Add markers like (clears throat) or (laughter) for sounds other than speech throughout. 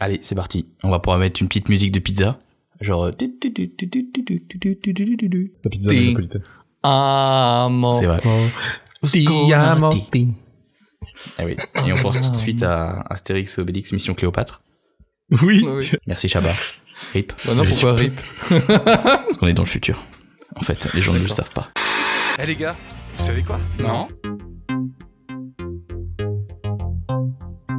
Allez, c'est parti. On va pouvoir mettre une petite musique de pizza. Genre. euh, La pizza napolitaine. Amo. C'est vrai. Diamanti. Ah oui. Et on pense tout de suite à Astérix et Obélix Mission Cléopâtre. Oui. Oui. Merci Chabat. Rip. Bah non, pourquoi RIP Parce qu'on est dans le futur. En fait, les gens ne le savent pas. Eh les gars, vous savez quoi Non.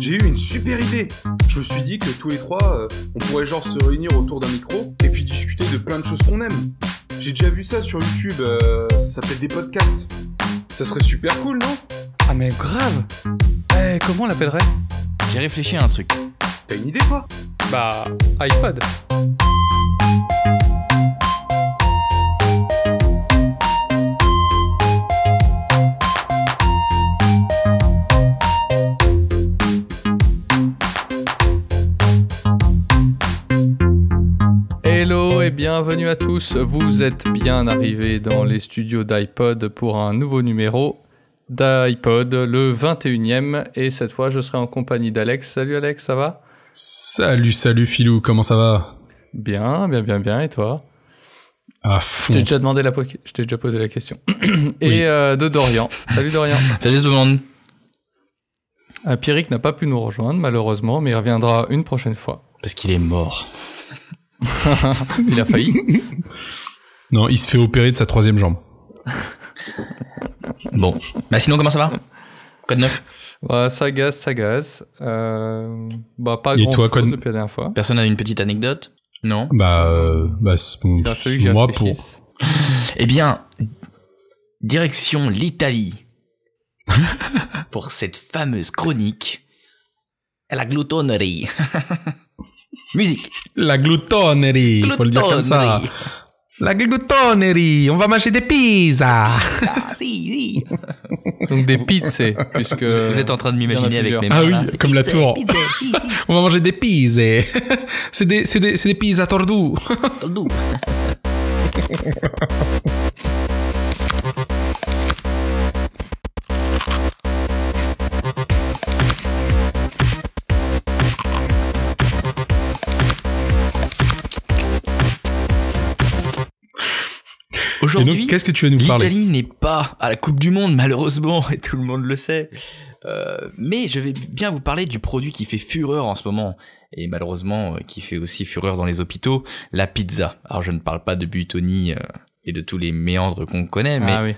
J'ai eu une super idée Je me suis dit que tous les trois, euh, on pourrait genre se réunir autour d'un micro et puis discuter de plein de choses qu'on aime. J'ai déjà vu ça sur YouTube, euh, ça s'appelle des podcasts. Ça serait super cool, non? Ah mais grave Eh, comment on l'appellerait? J'ai réfléchi à un truc. T'as une idée toi? Bah, iPod. Bienvenue à tous. Vous êtes bien arrivés dans les studios d'iPod pour un nouveau numéro d'iPod, le 21e. Et cette fois, je serai en compagnie d'Alex. Salut Alex, ça va? Salut, salut Philou, comment ça va? Bien, bien, bien, bien. Et toi? À Je fond. t'ai déjà demandé la, je t'ai déjà posé la question. (clears throat) Et Oui. euh, de Dorian. Salut Dorian. (laughs) Salut tout le monde. Pierrick n'a pas pu nous rejoindre malheureusement, mais il reviendra une prochaine fois. Parce qu'il est mort. (laughs) Il a failli. Non, il se fait opérer de sa troisième jambe. Bon. Bah sinon, comment ça va? Quoi de neuf? Bah, ça gaze, ça gaze. Euh, bah, pas Et grand toi, chose quoi de- depuis la dernière fois. Personne a une petite anecdote? Non? Bah, euh, bah, c'est moi pour. (laughs) Eh bien, direction l'Italie. (laughs) pour cette fameuse chronique. La gloutonnerie. Musique. La gloutonnerie, faut le dire comme ça. La gloutonnerie, on va manger des pizzas. Ah, si, si. Donc des pizzas, puisque... Vous êtes en train de m'imaginer avec mes mains. Ah oui, là. comme la Pizza, tour. pizza, si, si. On va manger des pizzas. (laughs) c'est des, c'est des, c'est des pizzas tordous. Dans (laughs) Aujourd'hui, qu'est-ce que tu veux nous parler L'Italie n'est pas à la Coupe du Monde, malheureusement, (laughs) et tout le monde le sait. Euh, mais je vais bien vous parler du produit qui fait fureur en ce moment, et malheureusement euh, qui fait aussi fureur dans les hôpitaux, la pizza. Alors je ne parle pas de Buitoni euh, et de tous les méandres qu'on connaît, mais Ah oui.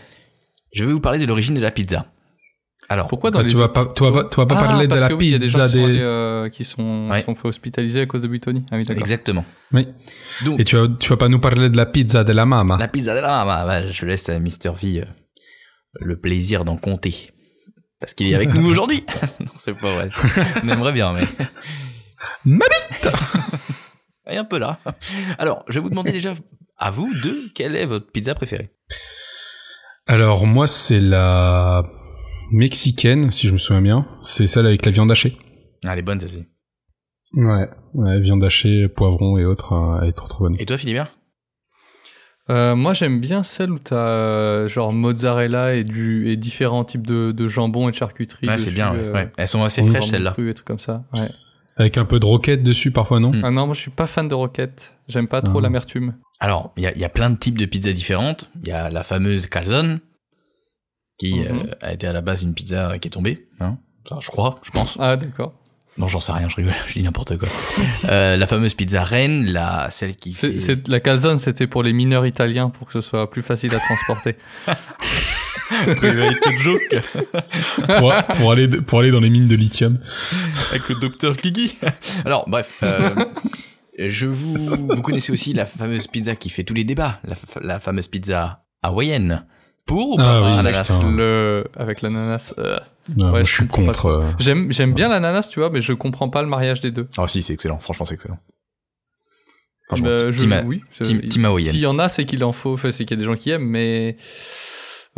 je vais vous parler de l'origine de la pizza. Alors, Pourquoi dans les... tu vas pas, tu vas pas, tu vas pas Ah, parler de la que oui, il y a des pizza gens qui sont, allés, des. euh, qui sont, Ouais. sont fait hospitaliser à cause de Buitoni. Ah oui, exactement. Oui. Donc, Et tu vas, tu vas pas nous parler de la pizza de la mama. la pizza de la mama, bah, je laisse à Mister V euh, le plaisir d'en compter. Parce qu'il est avec nous (laughs) aujourd'hui. (laughs) non, c'est pas vrai. On aimerait bien, mais... (laughs) Ma Et un peu là. Alors, je vais vous demander déjà, à vous deux, quelle est votre pizza préférée? Alors moi c'est la mexicaine, si je me souviens bien. C'est celle avec la viande hachée. Ah, elle est bonne celle-ci. Ouais, ouais, viande hachée, poivron et autres, euh, elle est trop trop bonne. Et toi, Philibert? Euh, moi, j'aime bien celle où t'as euh, genre mozzarella et, du, et différents types de, de jambon et de charcuterie. Ouais, c'est bien, ouais. euh, ouais. Elles sont assez fraîches, celles-là. cru et trucs comme ça. Ouais. Avec un peu de roquette dessus parfois, non? Mm. Ah non, moi je suis pas fan de roquettes. J'aime pas trop Ah. l'amertume. Alors, il y a, il y a plein de types de pizzas différentes. Il y a la fameuse calzone, qui Mhm. euh, a été à la base une pizza qui est tombée. Hein Enfin, je crois, je pense. Ah d'accord. Non, j'en sais rien, je rigole, (laughs) je dis n'importe quoi. euh, la fameuse pizza reine, la, celle qui fait... c'est- la calzone, c'était pour les mineurs italiens pour que ce soit plus facile à transporter. (laughs) Private joke (laughs) pour, pour aller pour aller dans les mines de lithium. avec le docteur Kiki. Alors, bref, euh, je vous, vous connaissez aussi la fameuse pizza qui fait tous les débats, la fameuse pizza hawaïenne. Pour ou Ah pas? oui, ananas putain. Le avec l'ananas. euh, Ah, moi, je je suis contre. euh, J'aime j'aime bien l'ananas, tu vois, mais je comprends pas le mariage des deux. Ah si, c'est excellent, franchement c'est excellent. Franchement, Bah, je, team, oui. S'il y en a, c'est qu'il en faut. Enfin, c'est qu'il y a des gens qui aiment, mais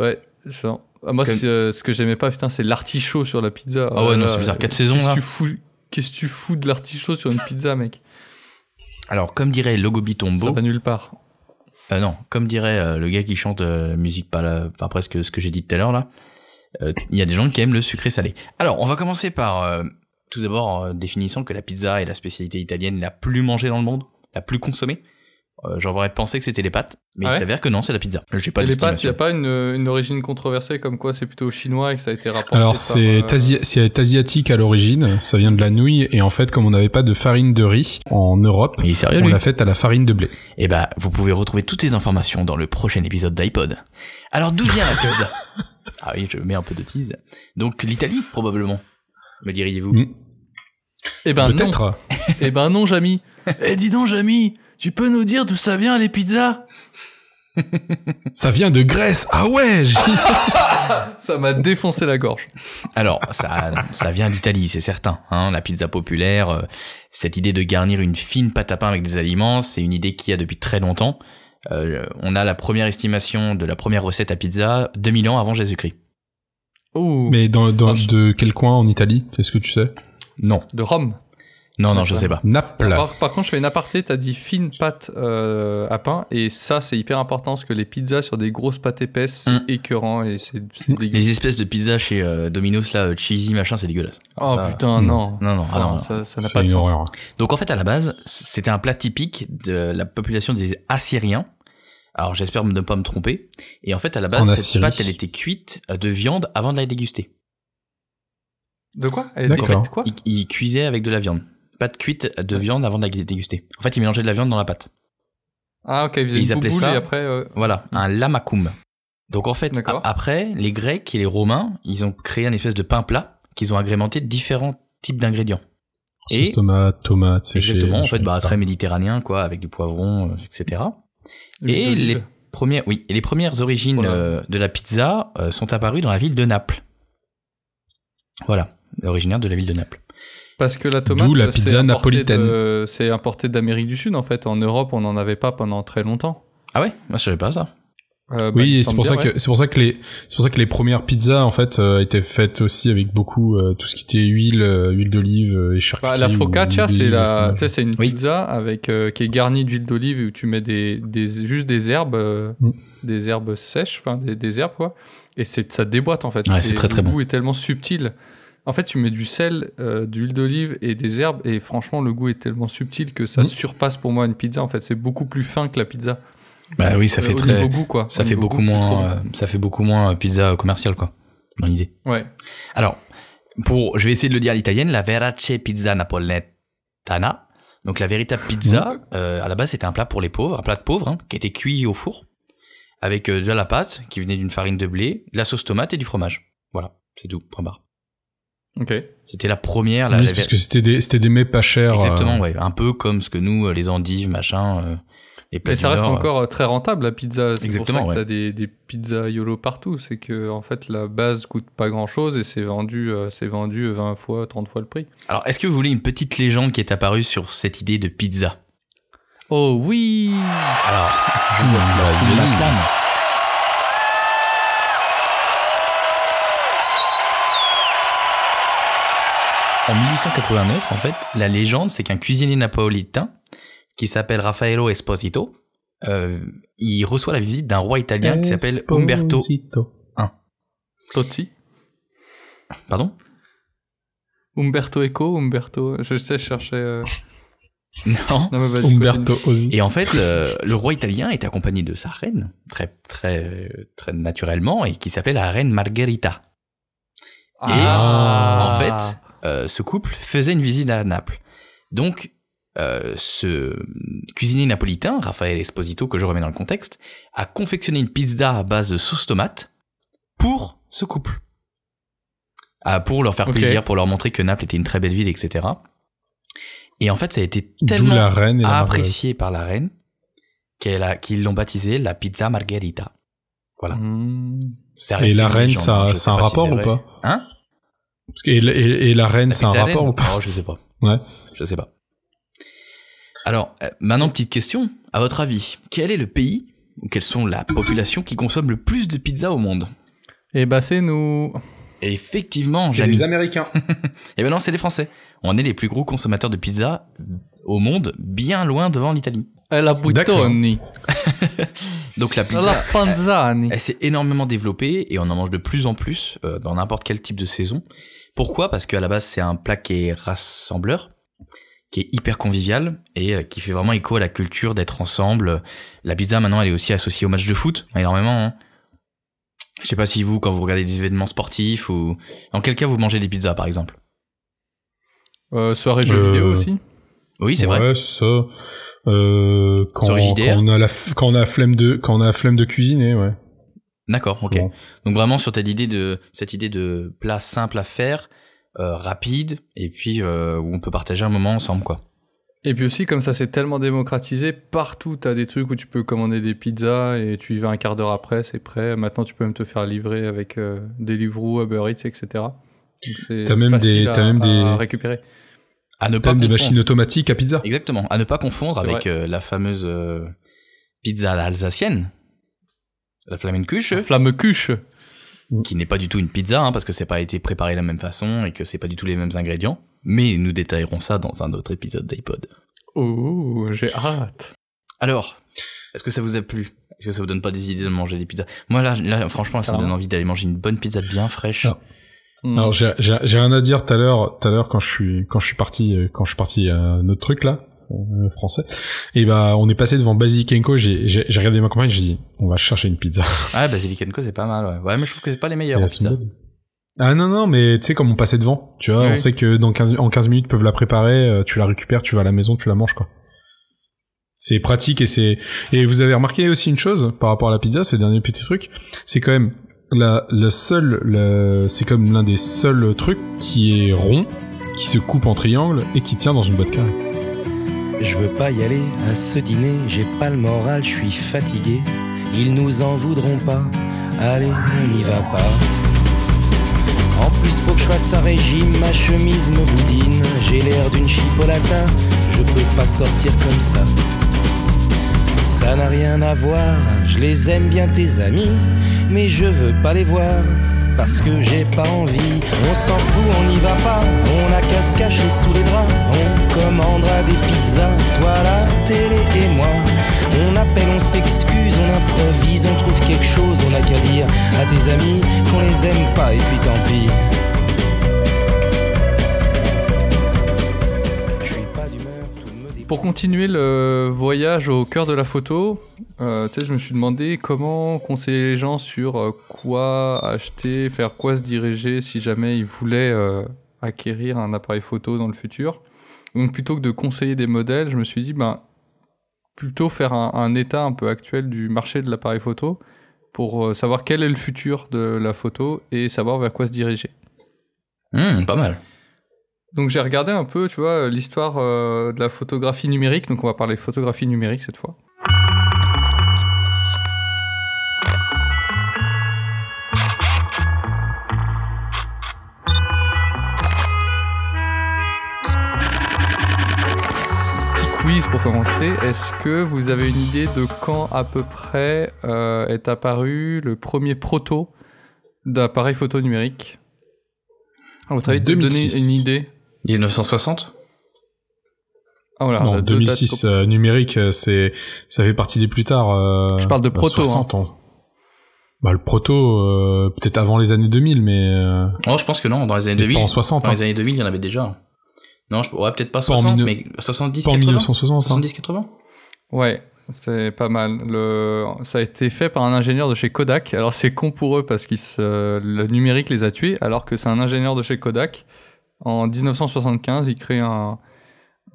ouais. genre, ah, moi, euh, ce que j'aimais pas, putain, c'est l'artichaut sur la pizza. Ah ouais, non, c'est bizarre. euh, Quatre saisons, Qu'est-ce là. que tu fous Qu'est-ce que tu fous de l'artichaut sur une pizza, mec? Alors, comme dirait Logo Ça Bitombo, va nulle part. Euh, non, comme dirait euh, le gars qui chante euh, musique pas la, enfin presque ce que j'ai dit tout à l'heure là, euh, il y a des gens qui aiment le sucré salé. Alors, on va commencer par euh, tout d'abord définissant que la pizza est la spécialité italienne la plus mangée dans le monde, la plus consommée. Euh, J'aurais pensé que c'était les pâtes, mais Ah il s'avère que non, c'est la pizza. J'ai pas Et les pâtes, il n'y a pas une, une origine controversée comme quoi c'est plutôt chinois et que ça a été rapporté Alors c'est euh, asi- asiatique à l'origine, ça vient de la nouille et en fait comme on n'avait pas de farine de riz en Europe, sérieux, on l'a faite à la farine de blé. Eh bah, vous pouvez retrouver toutes les informations dans le prochain épisode d'iPod. Alors, d'où vient la pizza? (laughs) Ah oui, je mets un peu de tease. Donc, l'Italie, probablement, me diriez-vous Mm. Eh ben non. Peut-être. Eh ben non, Jamy. (laughs) Eh dis donc, Jamy, tu peux nous dire d'où ça vient les pizzas (laughs) Ça vient de Grèce. Ah ouais. (laughs) Ça m'a défoncé la gorge. Alors, ça, ça vient d'Italie, c'est certain. Hein, la pizza populaire, euh, cette idée de garnir une fine pâte à pain avec des aliments, c'est une idée qui a depuis très longtemps. Euh, on a la première estimation de la première recette à pizza 2000 ans avant Jésus-Christ. Ouh. Mais dans, dans Ah, de quel coin en Italie Est-ce que tu sais? Non, De Rome. Non, non, je sais pas. Naples. Par, par contre, je fais une aparté, t'as dit fine pâte euh, à pain, et ça, c'est hyper important, parce que les pizzas sur des grosses pâtes épaisses, c'est Mm. écœurant, et c'est c'est dégueu. Les espèces de pizza chez euh, Domino's là, euh, cheesy machin, c'est dégueulasse. Oh Ça- putain, non. Non, non, ah Enfin, non, non. ça n'a pas de sens. horreur. Donc en fait, à la base, c'était un plat typique de la population des Assyriens. Alors j'espère ne pas me tromper. Et en fait, à la En base, cette Assyrie. pâte, elle était cuite de viande avant de la déguster. De quoi? Elle est D'accord. faite quoi? Ils, ils cuisaient avec de la viande. Pâte cuite de viande avant de la déguster. En fait, ils mélangeaient de la viande dans la pâte. Ah ok, ils faisaient Ils une appelaient ça- et après... euh, Voilà, un lamakoum. Donc en fait, après, les Grecs et les Romains, ils ont créé un espèce de pain plat qu'ils ont agrémenté de différents types d'ingrédients. Et- Sauce tomate, tomate séchée. Exactement, en fait, bah, très méditerranéen, quoi, avec du poivron, euh, etc. Et les premières, oui, et les premières origines Voilà. euh, de la pizza euh, sont apparues dans la ville de Naples. Voilà, originaire de la ville de Naples. Parce que la tomate, la c'est pizza importé napolitaine. C'est importé d'Amérique du Sud, en fait. En Europe, on n'en avait pas pendant très longtemps. Ah ouais, moi je savais pas ça. Euh, bah, Oui, c'est pour ouais. que c'est pour ça que les c'est pour ça que les premières pizzas en fait euh, étaient faites aussi avec beaucoup euh, tout ce qui était huile, euh, huile d'olive et charcuterie. Bah, la focaccia, c'est la, c'est une Oui. pizza avec euh, qui est garnie d'huile d'olive où tu mets des, des juste des herbes, euh, Mm. des herbes sèches, enfin des, des herbes quoi. Et c'est ça déboîte en fait. Ouais, c'est très, très le bon. goût est tellement subtil. En fait, tu mets du sel, euh, de l'huile d'olive et des herbes et franchement, le goût est tellement subtil que ça Mm. surpasse pour moi une pizza. En fait, c'est beaucoup plus fin que la pizza. Bah oui, ça Euh, fait très, goût quoi. ça Au fait beaucoup goût, moins, euh, ça fait beaucoup moins euh, pizza commerciale, quoi, dans l'idée. bon. Ouais. Alors, pour, je vais essayer de le dire à l'italienne, la verace pizza napoletana. Donc la véritable pizza, euh, à la base c'était un plat pour les pauvres, un plat de pauvres, hein, qui était cuit au four, avec euh, de la pâte qui venait d'une farine de blé, de la sauce tomate et du fromage. Voilà, c'est tout, point barre. Ok. C'était la première, la, Oui, la- parce que c'était des c'était des mets pas chers. exactement, euh, ouais, un peu comme ce que nous, euh, les endives, machin, euh, les Mais ça reste Nord, encore euh, très rentable la pizza. C'est Exactement, pour ça que ouais. t'as des, des pizzas YOLO partout. C'est que en fait la base coûte pas grand chose et c'est vendu, euh, c'est vendu 20 fois, 30 fois le prix. euh. Alors, est-ce que vous voulez une petite légende qui est apparue sur cette idée de pizza? Oh oui Alors, je En 1889, en fait, la légende, c'est qu'un cuisinier napolitain qui s'appelle Raffaello Esposito, euh, il reçoit la visite d'un roi italien qui s'appelle Umberto. Esposito. Tozzi Pardon? Umberto Eco Umberto Je sais, je cherchais. euh, (laughs) Non. Non, mais vas-y, Umberto Ozzi. Et en fait, euh, le roi italien est accompagné de sa reine, très très très naturellement, et qui s'appelait la reine Margherita. continue. Et, Ah. en fait, euh, ce couple faisait une visite à Naples. Donc, euh, ce cuisinier napolitain, Raphaël Esposito, que je remets dans le contexte, a confectionné une pizza à base de sauce tomate pour ce couple. Ah, pour leur faire plaisir, pour leur montrer que Naples était une très belle ville, etc. Et en fait, ça a été tellement la reine et la marguerite. apprécié par la reine qu'elle a- qu'ils l'ont baptisé la pizza margherita. Voilà. Hmm. Ça Et la reine, ça, ça a un si rapport ou vrai. pas Hein? Parce que, et, la- et- et la reine, La c'est un rapport reine ou pas Oh, je sais pas. Ouais. Je sais pas. Alors, euh, maintenant, petite question. À votre avis, quel est le pays ou quelles sont la population qui consomme le plus de pizza au monde? Et bah, c'est nous. Et effectivement, C'est les Américains. (laughs) Eh ben non, c'est les Français. On est les plus gros consommateurs de pizza au monde, bien loin devant l'Italie. Eh, La buttoni. (laughs) Donc la La pizza, panzani. elle s'est énormément développée et on en mange de plus en plus euh, dans n'importe quel type de saison Pourquoi? Parce qu'à la base, c'est un plat qui est rassembleur, qui est hyper convivial et euh, qui fait vraiment écho à la culture d'être ensemble. La pizza, maintenant, elle est aussi associée au match de foot, énormément. Hein. Je sais pas si vous, quand vous regardez des événements sportifs ou... En quel cas vous mangez des pizzas, par exemple? Euh, soirée jeux Euh, vidéo aussi. Oui, c'est ouais, vrai. c'est ça. Euh, quand, on a la f- quand on a la flemme de quand on a la flemme de cuisiner, ouais. D'accord, ok. Donc vraiment sur cette idée de cette idée de plat simple à faire, euh, rapide, et puis euh, où on peut partager un moment ensemble, quoi. Et puis aussi, comme ça c'est tellement démocratisé, partout t'as des trucs où tu peux commander des pizzas et tu y vas un quart d'heure après, c'est prêt. Maintenant tu peux même te faire livrer avec euh, Deliveroo, Uber Eats, etc. Donc T'as même des- à, t'as même des- à récupérer. À ne pas même des machines automatiques à pizza. Exactement. À ne pas confondre avec euh, la fameuse euh, pizza alsacienne, la Flamme cuche. qui n'est pas du tout une pizza, hein, parce que c'est pas été préparé de la même façon et que c'est pas du tout les mêmes ingrédients. Mais nous détaillerons ça dans un autre épisode d'iPod. Oh, j'ai hâte. Alors, est-ce que ça vous a plu? Est-ce que ça vous donne pas des idées de manger des pizzas? Moi là, là franchement, ça me donne envie d'aller manger une bonne pizza bien fraîche. Ah. Hmm. Alors j'ai j'ai j'ai rien à dire tout à l'heure tout à l'heure quand je suis quand je suis parti euh, quand je suis parti à un autre truc là français. Et bah on est passé devant Co j'ai j'ai j'ai regardé ma compagne j'ai dit on va chercher une pizza. (laughs) Ah, Basilic Co, c'est pas mal, ouais. Ouais, mais je trouve que c'est pas les meilleurs ah non non mais tu sais comme on passait devant tu vois Oui. on sait que dans 15 en 15 minutes peuvent la préparer euh, tu la récupères tu vas à la maison tu la manges quoi. C'est pratique et c'est et vous avez remarqué aussi une chose par rapport à la pizza c'est le dernier petit truc c'est quand même la le seul le, c'est comme l'un des seuls trucs qui est rond qui se coupe en triangle et qui tient dans une boîte carrée Je veux pas y aller à ce dîner, j'ai pas le moral, je suis fatigué. Ils nous en voudront pas, allez, on n'y va pas. En plus, faut que je fasse un régime, ma chemise me boudine. J'ai l'air d'une chipolata, je peux pas sortir comme ça. Ça n'a rien à voir, je les aime bien tes amis, mais je veux pas les voir. Parce que j'ai pas envie, on s'en fout, on n'y va pas, on a qu'à se cacher sous les draps, commandera des pizzas, toi la télé et moi. On appelle, on s'excuse, on improvise, on trouve quelque chose, on a qu'à dire à tes amis qu'on les aime pas et puis tant pis. Pour continuer le voyage au cœur de la photo, euh, je me suis demandé comment conseiller les gens sur euh, quoi acheter, faire quoi se diriger si jamais ils voulaient euh, acquérir un appareil photo dans le futur. Donc plutôt que de conseiller des modèles, je me suis dit, ben, plutôt faire un, un état un peu actuel du marché de l'appareil photo pour euh, savoir quel est le futur de la photo et savoir vers quoi se diriger. Hum, pas mal. Donc j'ai regardé un peu, tu vois, l'histoire euh, de la photographie numérique. Donc on va parler photographie numérique cette fois. Quiz pour commencer. Est-ce que vous avez une idée de quand à peu près euh, est apparu le premier proto d'appareil photo numérique? À votre avis, de donner 2006. une idée? 1960 ah, voilà, non la- deux dates 2006 euh, numérique euh, c'est ça fait partie des plus tard euh, Je parle de bah, proto, 60 ans bah le proto euh, peut-être avant les années 2000 mais euh, Oh, je pense que non, dans les années mais 2000. pas en 60 Dans hein. les années 2000, il y en avait déjà. Non, je ouais, peut-être pas Pas en 60, mille- mais 70, pas en 80. 1960 hein. 70, 80 Ouais, c'est pas mal. Le... Ça a été fait par un ingénieur de chez Kodak. Alors c'est con pour eux parce que le numérique les a tués, alors que c'est un ingénieur de chez Kodak. En 1975, il crée un,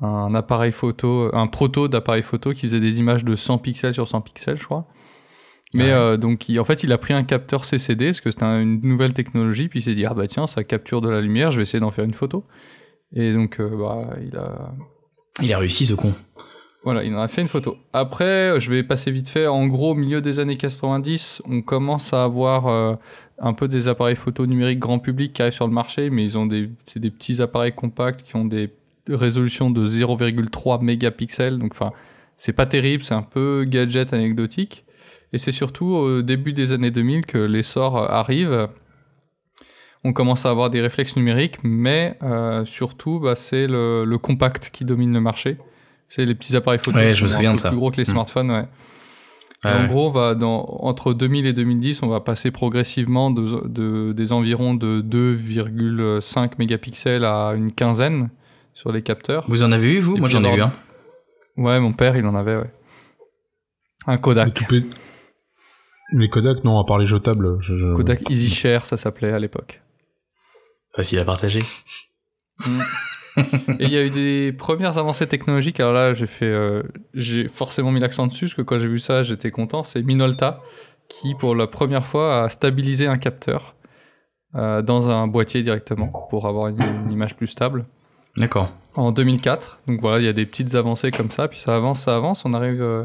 un appareil photo, un proto d'appareil photo qui faisait des images de 100 pixels sur 100 pixels, je crois. Mais Ouais. euh, donc, il- en fait, il a pris un capteur CCD, parce que c'était un- une nouvelle technologie, puis il s'est dit, ah bah tiens, ça capture de la lumière, je vais essayer d'en faire une photo. Et donc, euh, bah, il a, Il a réussi, ce con. voilà, il en a fait une photo. Après, je vais passer vite fait. En gros, au milieu des années 90, on commence à avoir euh, un peu des appareils photo numériques grand public qui arrivent sur le marché, mais ils ont des, c'est des petits appareils compacts qui ont des résolutions de 0,3 mégapixels. Donc, enfin, c'est pas terrible, c'est un peu gadget anecdotique. Et c'est surtout au début des années 2000 que l'essor arrive. On commence à avoir des réflexes numériques, mais euh, surtout, bah, c'est le, le compact qui domine le marché. C'est les petits appareils photo Ouais, qui je me sont souviens un de peu ça. plus gros que les Mm. smartphones, ouais. Ouais, en gros, on va dans, entre 2000 et 2010, on va passer progressivement de, de- des environs de 2,5 mégapixels à une quinzaine sur les capteurs. Vous en avez eu, vous? Et Moi, j'en ai on eu un. Ouais, mon père, il en avait, ouais. Un Kodak. les Kodak, non, à part les jetables. Je, je- Kodak EasyShare, ça s'appelait à l'époque. Facile à partager. (laughs) Et il y a eu des premières avancées technologiques. Alors là, j'ai fait, euh, j'ai forcément mis l'accent dessus parce que quand j'ai vu ça, j'étais content. C'est Minolta qui, pour la première fois, a stabilisé un capteur euh, dans un boîtier directement pour avoir une, une image plus stable. D'accord. En 2004. Donc voilà, il y a des petites avancées comme ça, puis ça avance, ça avance. On arrive euh,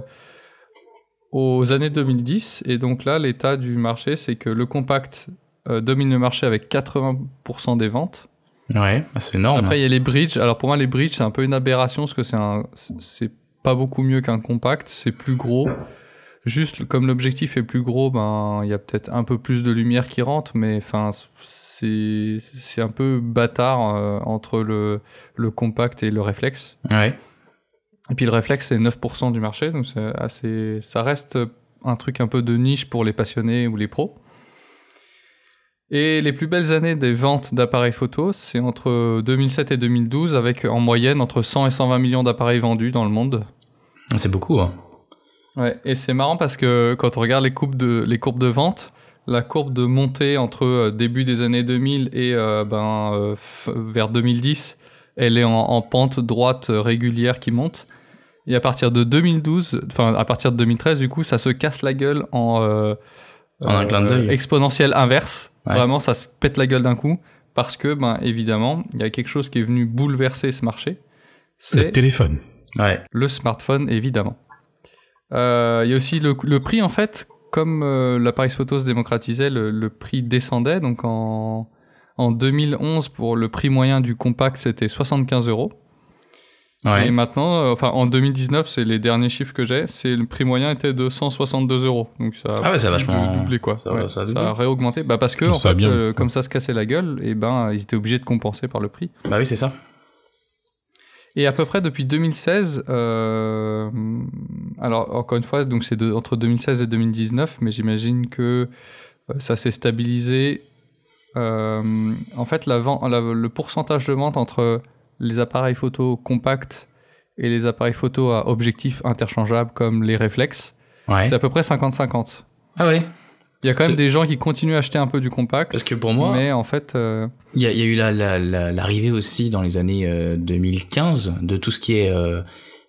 aux années 2010 et donc là, l'état du marché, c'est que le compact euh, domine le marché avec 80% des ventes. Ouais, bah, c'est énorme. Après, il y a les bridges. Alors pour moi, les bridges, c'est un peu une aberration parce que c'est un, c'est pas beaucoup mieux qu'un compact. C'est plus gros. Juste comme l'objectif est plus gros, ben il y a peut-être un peu plus de lumière qui rentre, mais enfin c'est c'est un peu bâtard euh, entre le le compact et le réflexe. Ouais. Et puis le réflexe c'est 9% du marché, donc c'est assez, ça reste un truc un peu de niche pour les passionnés ou les pros. Et les plus belles années des ventes d'appareils photo, c'est entre 2007 et 2012, avec en moyenne entre 100 et 120 millions d'appareils vendus dans le monde. C'est beaucoup, hein. Ouais, et c'est marrant parce que quand on regarde les courbes de, les courbes de vente, la courbe de montée entre euh, début des années 2000 et euh, ben, euh, vers 2010, elle est en, en pente droite régulière qui monte. Et à partir de 2012, enfin à partir de 2013, du coup, ça se casse la gueule en, euh, En un clin d'œil. exponentielle inverse. Ouais. Vraiment, ça se pète la gueule d'un coup parce que, ben, évidemment, il y a quelque chose qui est venu bouleverser ce marché. Le C'est téléphone. Ouais. le smartphone, évidemment. Euh, Il y a aussi le, le prix, en fait, comme euh, l'appareil photo se démocratisait, le, le prix descendait. Donc en, en 2011, pour le prix moyen du compact, c'était 75 euros. Ouais. Et maintenant, euh, enfin en 2019, c'est les derniers chiffres que j'ai, c'est le prix moyen était de 162 euros. Donc ça a Ah ouais, ça a vachement- doublé quoi. ça- Ouais, ça a ça, doublé. a réaugmenté. Bah parce que en fait, euh, comme ça se cassait la gueule, et ben ils étaient obligés de compenser par le prix. Bah oui, c'est ça. Et à peu près depuis 2016, euh, alors encore une fois, donc c'est entre 2016 et 2019, mais j'imagine que ça s'est stabilisé. Euh, en fait, la vente, la- le pourcentage de vente entre les appareils photo compacts et les appareils photo à objectif interchangeable comme les réflexes, Ouais. c'est à peu près 50-50. Ah ouais. Il y a quand même des gens qui continuent à acheter un peu du compact, Parce que pour moi, mais en fait, euh, il y a, il y a eu la- la- la- l'arrivée aussi dans les années euh, 2015 de tout ce qui est euh,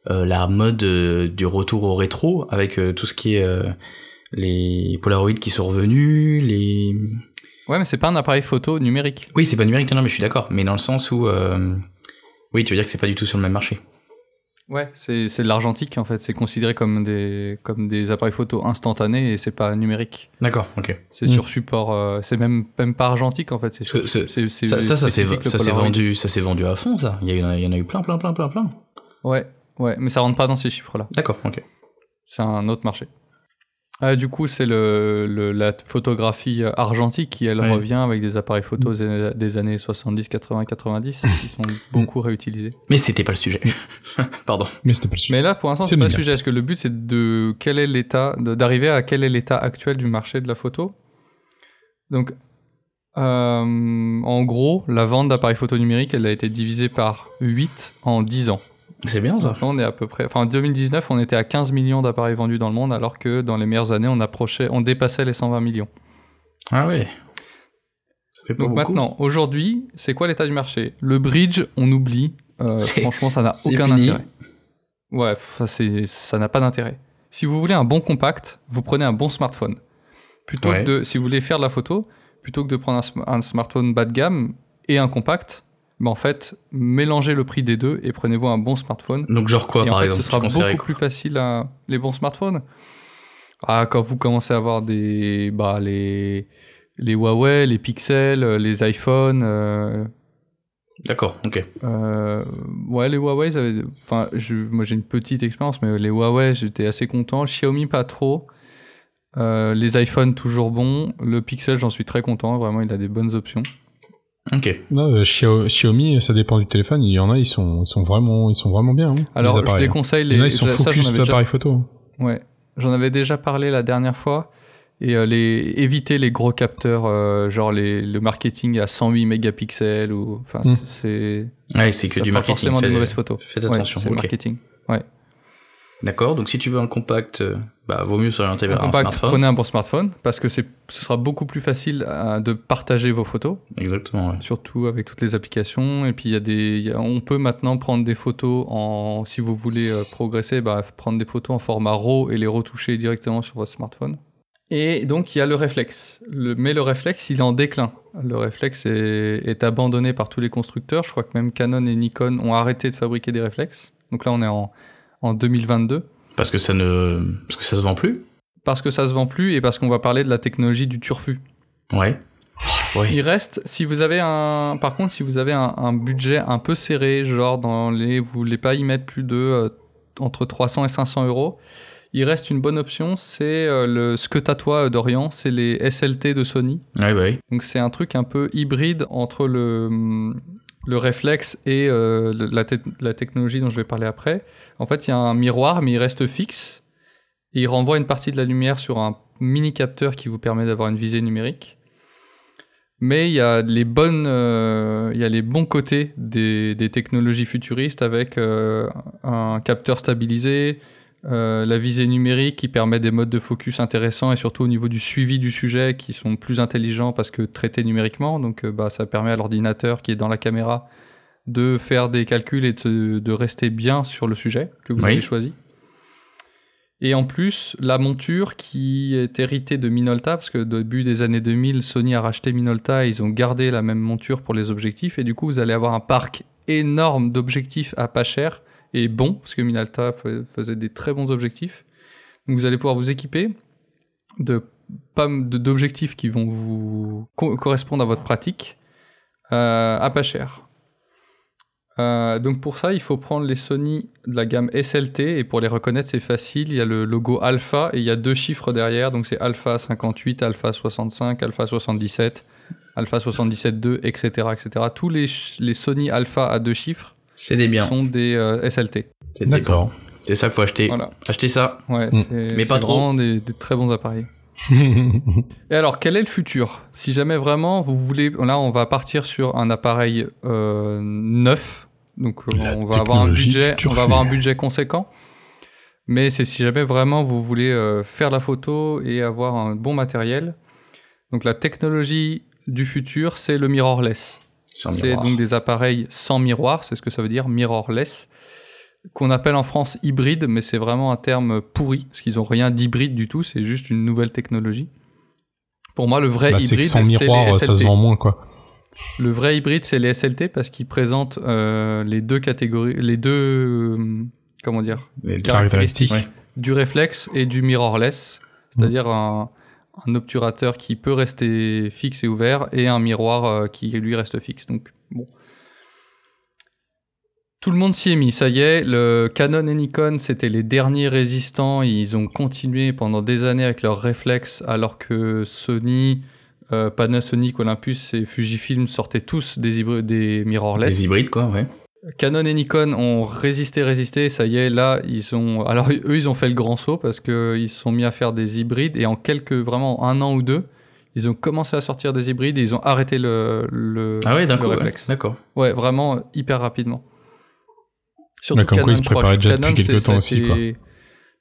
euh, la mode euh, du retour au rétro avec euh, tout ce qui est euh, les Polaroids qui sont revenus, les ouais, mais c'est pas un appareil photo numérique. Oui, c'est pas numérique, non, non, mais je suis d'accord. Mais dans le sens où, euh, oui, tu veux dire que c'est pas du tout sur le même marché. Ouais, c'est c'est de l'argentique en fait. C'est considéré comme des comme des appareils photo instantanés et c'est pas numérique. D'accord, ok. C'est Mm. sur support. euh, c'est même même pas argentique en fait. C'est sur- c'est- c'est Ça, ça, ça s'est vendu, ça s'est vendu à fond, ça. Il y, a eu, il y en a eu plein, plein, plein, plein, plein. Ouais, ouais, mais ça rentre pas dans ces chiffres-là. D'accord, ok. C'est un autre marché. Ah, du coup, c'est le, le- la photographie euh, argentique qui elle Ouais. revient avec des appareils photo des, des années 70, 80, 90 qui sont beaucoup réutilisés. Mais c'était pas le sujet. (laughs) Pardon. Mais c'était pas le sujet. Mais là, pour l'instant, C'est pas le sujet. Est-ce que le but, c'est de quel est l'état, d'arriver à quel est l'état actuel du marché de la photo? Donc, euh, en gros, la vente d'appareils photo numériques, elle a été divisée par 8 en 10 ans. C'est bien ça. On est à peu près, enfin, en 2019, on était à 15 millions d'appareils vendus dans le monde, alors que dans les meilleures années, on approchait, on dépassait les 120 millions. Ah ouais. Ça fait pas Donc beaucoup. maintenant, aujourd'hui, c'est quoi l'état du marché? Le bridge, on oublie. Euh, (laughs) franchement, ça n'a aucun fini. intérêt. Ouais, ça, c'est, ça n'a pas d'intérêt. Si vous voulez un bon compact, vous prenez un bon smartphone. Plutôt Ouais. que de, si vous voulez faire de la photo, plutôt que de prendre un smartphone bas de gamme et un compact, ben en fait, mélangez le prix des deux et prenez-vous un bon smartphone. Donc genre quoi, et en par fait, exemple ce sera beaucoup plus facile à les bons smartphones. Ah, quand vous commencez à avoir des, bah, les, les Huawei, les Pixel, euh, les iPhones, euh, D'accord, ok. euh, ouais, les Huawei, ça avait- enfin, je, moi j'ai une petite expérience, mais les Huawei, j'étais assez content. Xiaomi, pas trop. Euh, les iPhones, toujours bons. Le Pixel, j'en suis très content. Vraiment, il a des bonnes options. Ok. Non, euh, Xiaomi, ça dépend du téléphone. Il y en a, ils sont, ils sont vraiment, ils sont vraiment bien. hein, Alors, les je déconseille Il les. y en a, ils sont ça, j'en focus avais déjà- d'appareils photo. Ouais. J'en avais déjà parlé la dernière fois. Et euh, les, éviter les gros capteurs, euh, genre les, le marketing à 108 mégapixels ou, enfin, Mm. c'est. Ouais, c'est que du marketing. forcément des Faites- mauvaises photos. Faites Ouais, attention. c'est ok. marketing. D'accord. Donc si tu veux un compact, euh, bah vaut mieux s'orienter vers un compact, smartphone. prenez un bon smartphone parce que ce sera beaucoup plus facile euh, de partager vos photos, Exactement. Ouais. surtout avec toutes les applications. Et puis il y a des, il y a- on peut maintenant prendre des photos en, si vous voulez euh, progresser, bah, prendre des photos en format RAW et les retoucher directement sur votre smartphone. Et donc il y a le réflexe. Le, mais le réflexe, il est en déclin. Le réflexe est, est abandonné par tous les constructeurs. Je crois que même Canon et Nikon ont arrêté de fabriquer des réflexes. Donc là, on est en, en 2022. Parce que ça ne, parce que ça se vend plus. Parce que ça se vend plus et parce qu'on va parler de la technologie du turfu. Ouais. Ouais. Il reste, si vous avez un, par contre, si vous avez un, un budget un peu serré, genre dans les, vous voulez pas y mettre plus de euh, entre 300 et 500 euros, il reste une bonne option, c'est euh, le ce que t'as toi euh, Dorian, c'est les SLT de Sony. Ouais, bah oui. Donc c'est un truc un peu hybride entre le hum, le réflexe et euh, la, te- la technologie dont je vais parler après. En fait, il y a un miroir, mais il reste fixe. Il renvoie une partie de la lumière sur un mini capteur qui vous permet d'avoir une visée numérique. Mais il y a les bonnes, euh, il y a les bons côtés des, des technologies futuristes avec euh, un capteur stabilisé, euh, la visée numérique qui permet des modes de focus intéressants et surtout au niveau du suivi du sujet qui sont plus intelligents parce que traités numériquement. Donc euh, bah, ça permet à l'ordinateur qui est dans la caméra de faire des calculs et de, rester bien sur le sujet que vous Oui. avez choisi. Et en plus, la monture qui est héritée de Minolta, parce que au début des années 2000, Sony a racheté Minolta et ils ont gardé la même monture pour les objectifs. Et du coup, vous allez avoir un parc énorme d'objectifs à pas cher et bon, parce que Minolta fa- faisait des très bons objectifs. Vous allez pouvoir vous équiper de pas d'objectifs qui vont vous co- correspondre à votre pratique euh, à pas cher. Euh, donc pour ça, il faut prendre les Sony de la gamme SLT et pour les reconnaître, c'est facile. Il y a le logo Alpha et il y a deux chiffres derrière. Donc c'est Alpha 58, Alpha 65, Alpha 77, Alpha 77.2, etc., etc. Tous les, les Sony Alpha à deux chiffres C'est des biens. sont des euh, SLT. C'est des D'accord. C'est ça qu'il faut acheter. Voilà. Achetez ça. Ouais, Mm. Mais pas c'est trop. vraiment des, des très bons appareils. (laughs) Et alors, quel est le futur? Si jamais vraiment vous voulez, là, on va partir sur un appareil euh, neuf. Donc, euh, La on va avoir un budget, on va avoir un budget conséquent. Mais c'est si jamais vraiment vous voulez euh, faire la photo et avoir un bon matériel. Donc, la technologie du futur, c'est le mirrorless. C'est donc des appareils sans miroir, c'est ce que ça veut dire, mirrorless, qu'on appelle en France hybride, mais c'est vraiment un terme pourri, parce qu'ils n'ont rien d'hybride du tout, c'est juste une nouvelle technologie. Pour moi, le vrai Bah, hybride, sans c'est miroir, les ça se SLT. vend moins, quoi. Le vrai hybride, c'est les SLT parce qu'ils présentent euh, les deux catégories, les deux, euh, comment dire, Les- caractéristiques Ouais. du réflexe et du mirrorless, c'est-à-dire un, un obturateur qui peut rester fixe et ouvert et un miroir euh, qui lui reste fixe. Donc bon. Tout le monde s'y est mis, ça y est. Le Canon et Nikon, c'était les derniers résistants. Ils ont continué pendant des années avec leurs réflexes, alors que Sony, euh, Panasonic, Olympus et Fujifilm sortaient tous des, des mirrorless. Des hybrides, quoi, ouais. Canon et Nikon ont résisté, résisté, ça y est, là, ils ont... Alors, (laughs) eux, ils ont fait le grand saut parce qu'ils se sont mis à faire des hybrides et en quelques, vraiment un an ou deux, ils ont commencé à sortir des hybrides et ils ont arrêté le, le, Ah d'un le coup. ouais. réflexe. D'accord. Ouais, vraiment hyper rapidement. Surtout comme quoi, Canon, ils se préparaient déjà Canon, depuis quelques temps aussi, c'était- quoi.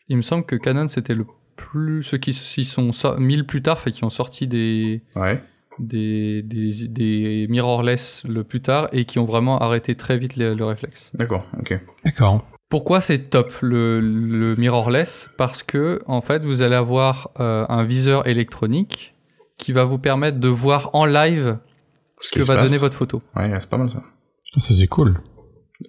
Il me semble que Canon, c'était le plus... Ceux qui s'y sont so- mis le plus tard, fait qui ont sorti des Ouais. Des, des, des mirrorless le plus tard et qui ont vraiment arrêté très vite le, le réflexe. D'accord. Ok. D'accord. Pourquoi c'est top le, le mirrorless? Parce que en fait vous allez avoir euh, un viseur électronique qui va vous permettre de voir en live ce que va passe. donner votre photo. Ouais, c'est pas mal ça. Ça, c'est cool.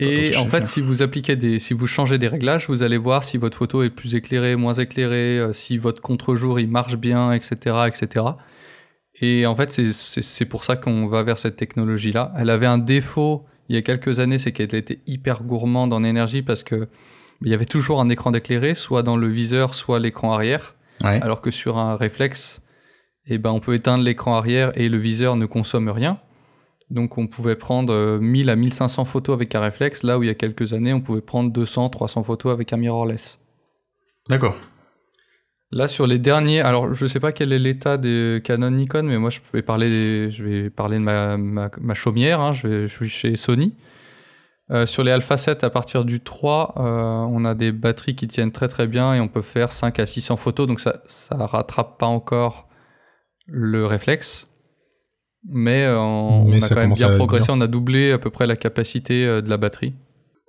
Et en fait, si vous appliquez des, si vous changez des réglages, vous allez voir si votre photo est plus éclairée, moins éclairée, euh, si votre contre-jour il marche bien, etc., etc. Et en fait, c'est- pour ça qu'on va vers cette technologie-là. Elle avait un défaut il y a quelques années, c'est qu'elle était hyper gourmande en énergie parce que il y avait toujours un écran d'éclairé, soit dans le viseur, soit l'écran arrière. Ouais. Alors que sur un réflexe, eh ben, on peut éteindre l'écran arrière et le viseur ne consomme rien. Donc on pouvait prendre euh, 1000 à 1500 photos avec un réflexe, là où il y a quelques années, on pouvait prendre 200, 300 photos avec un mirrorless. D'accord. Là, sur les derniers, alors je sais pas quel est l'état des Canon Nikon, mais moi je vais parler, des- je vais parler de ma, ma, ma chaumière. hein, je, vais, je suis chez Sony. Euh, sur les Alpha 7, à partir du 3, euh, on a des batteries qui tiennent très très bien et on peut faire 5 à 600 photos, donc ça ça rattrape pas encore le réflexe. Mais, euh, on, Mais on a quand même bien progressé, on a doublé à peu près la capacité de la batterie.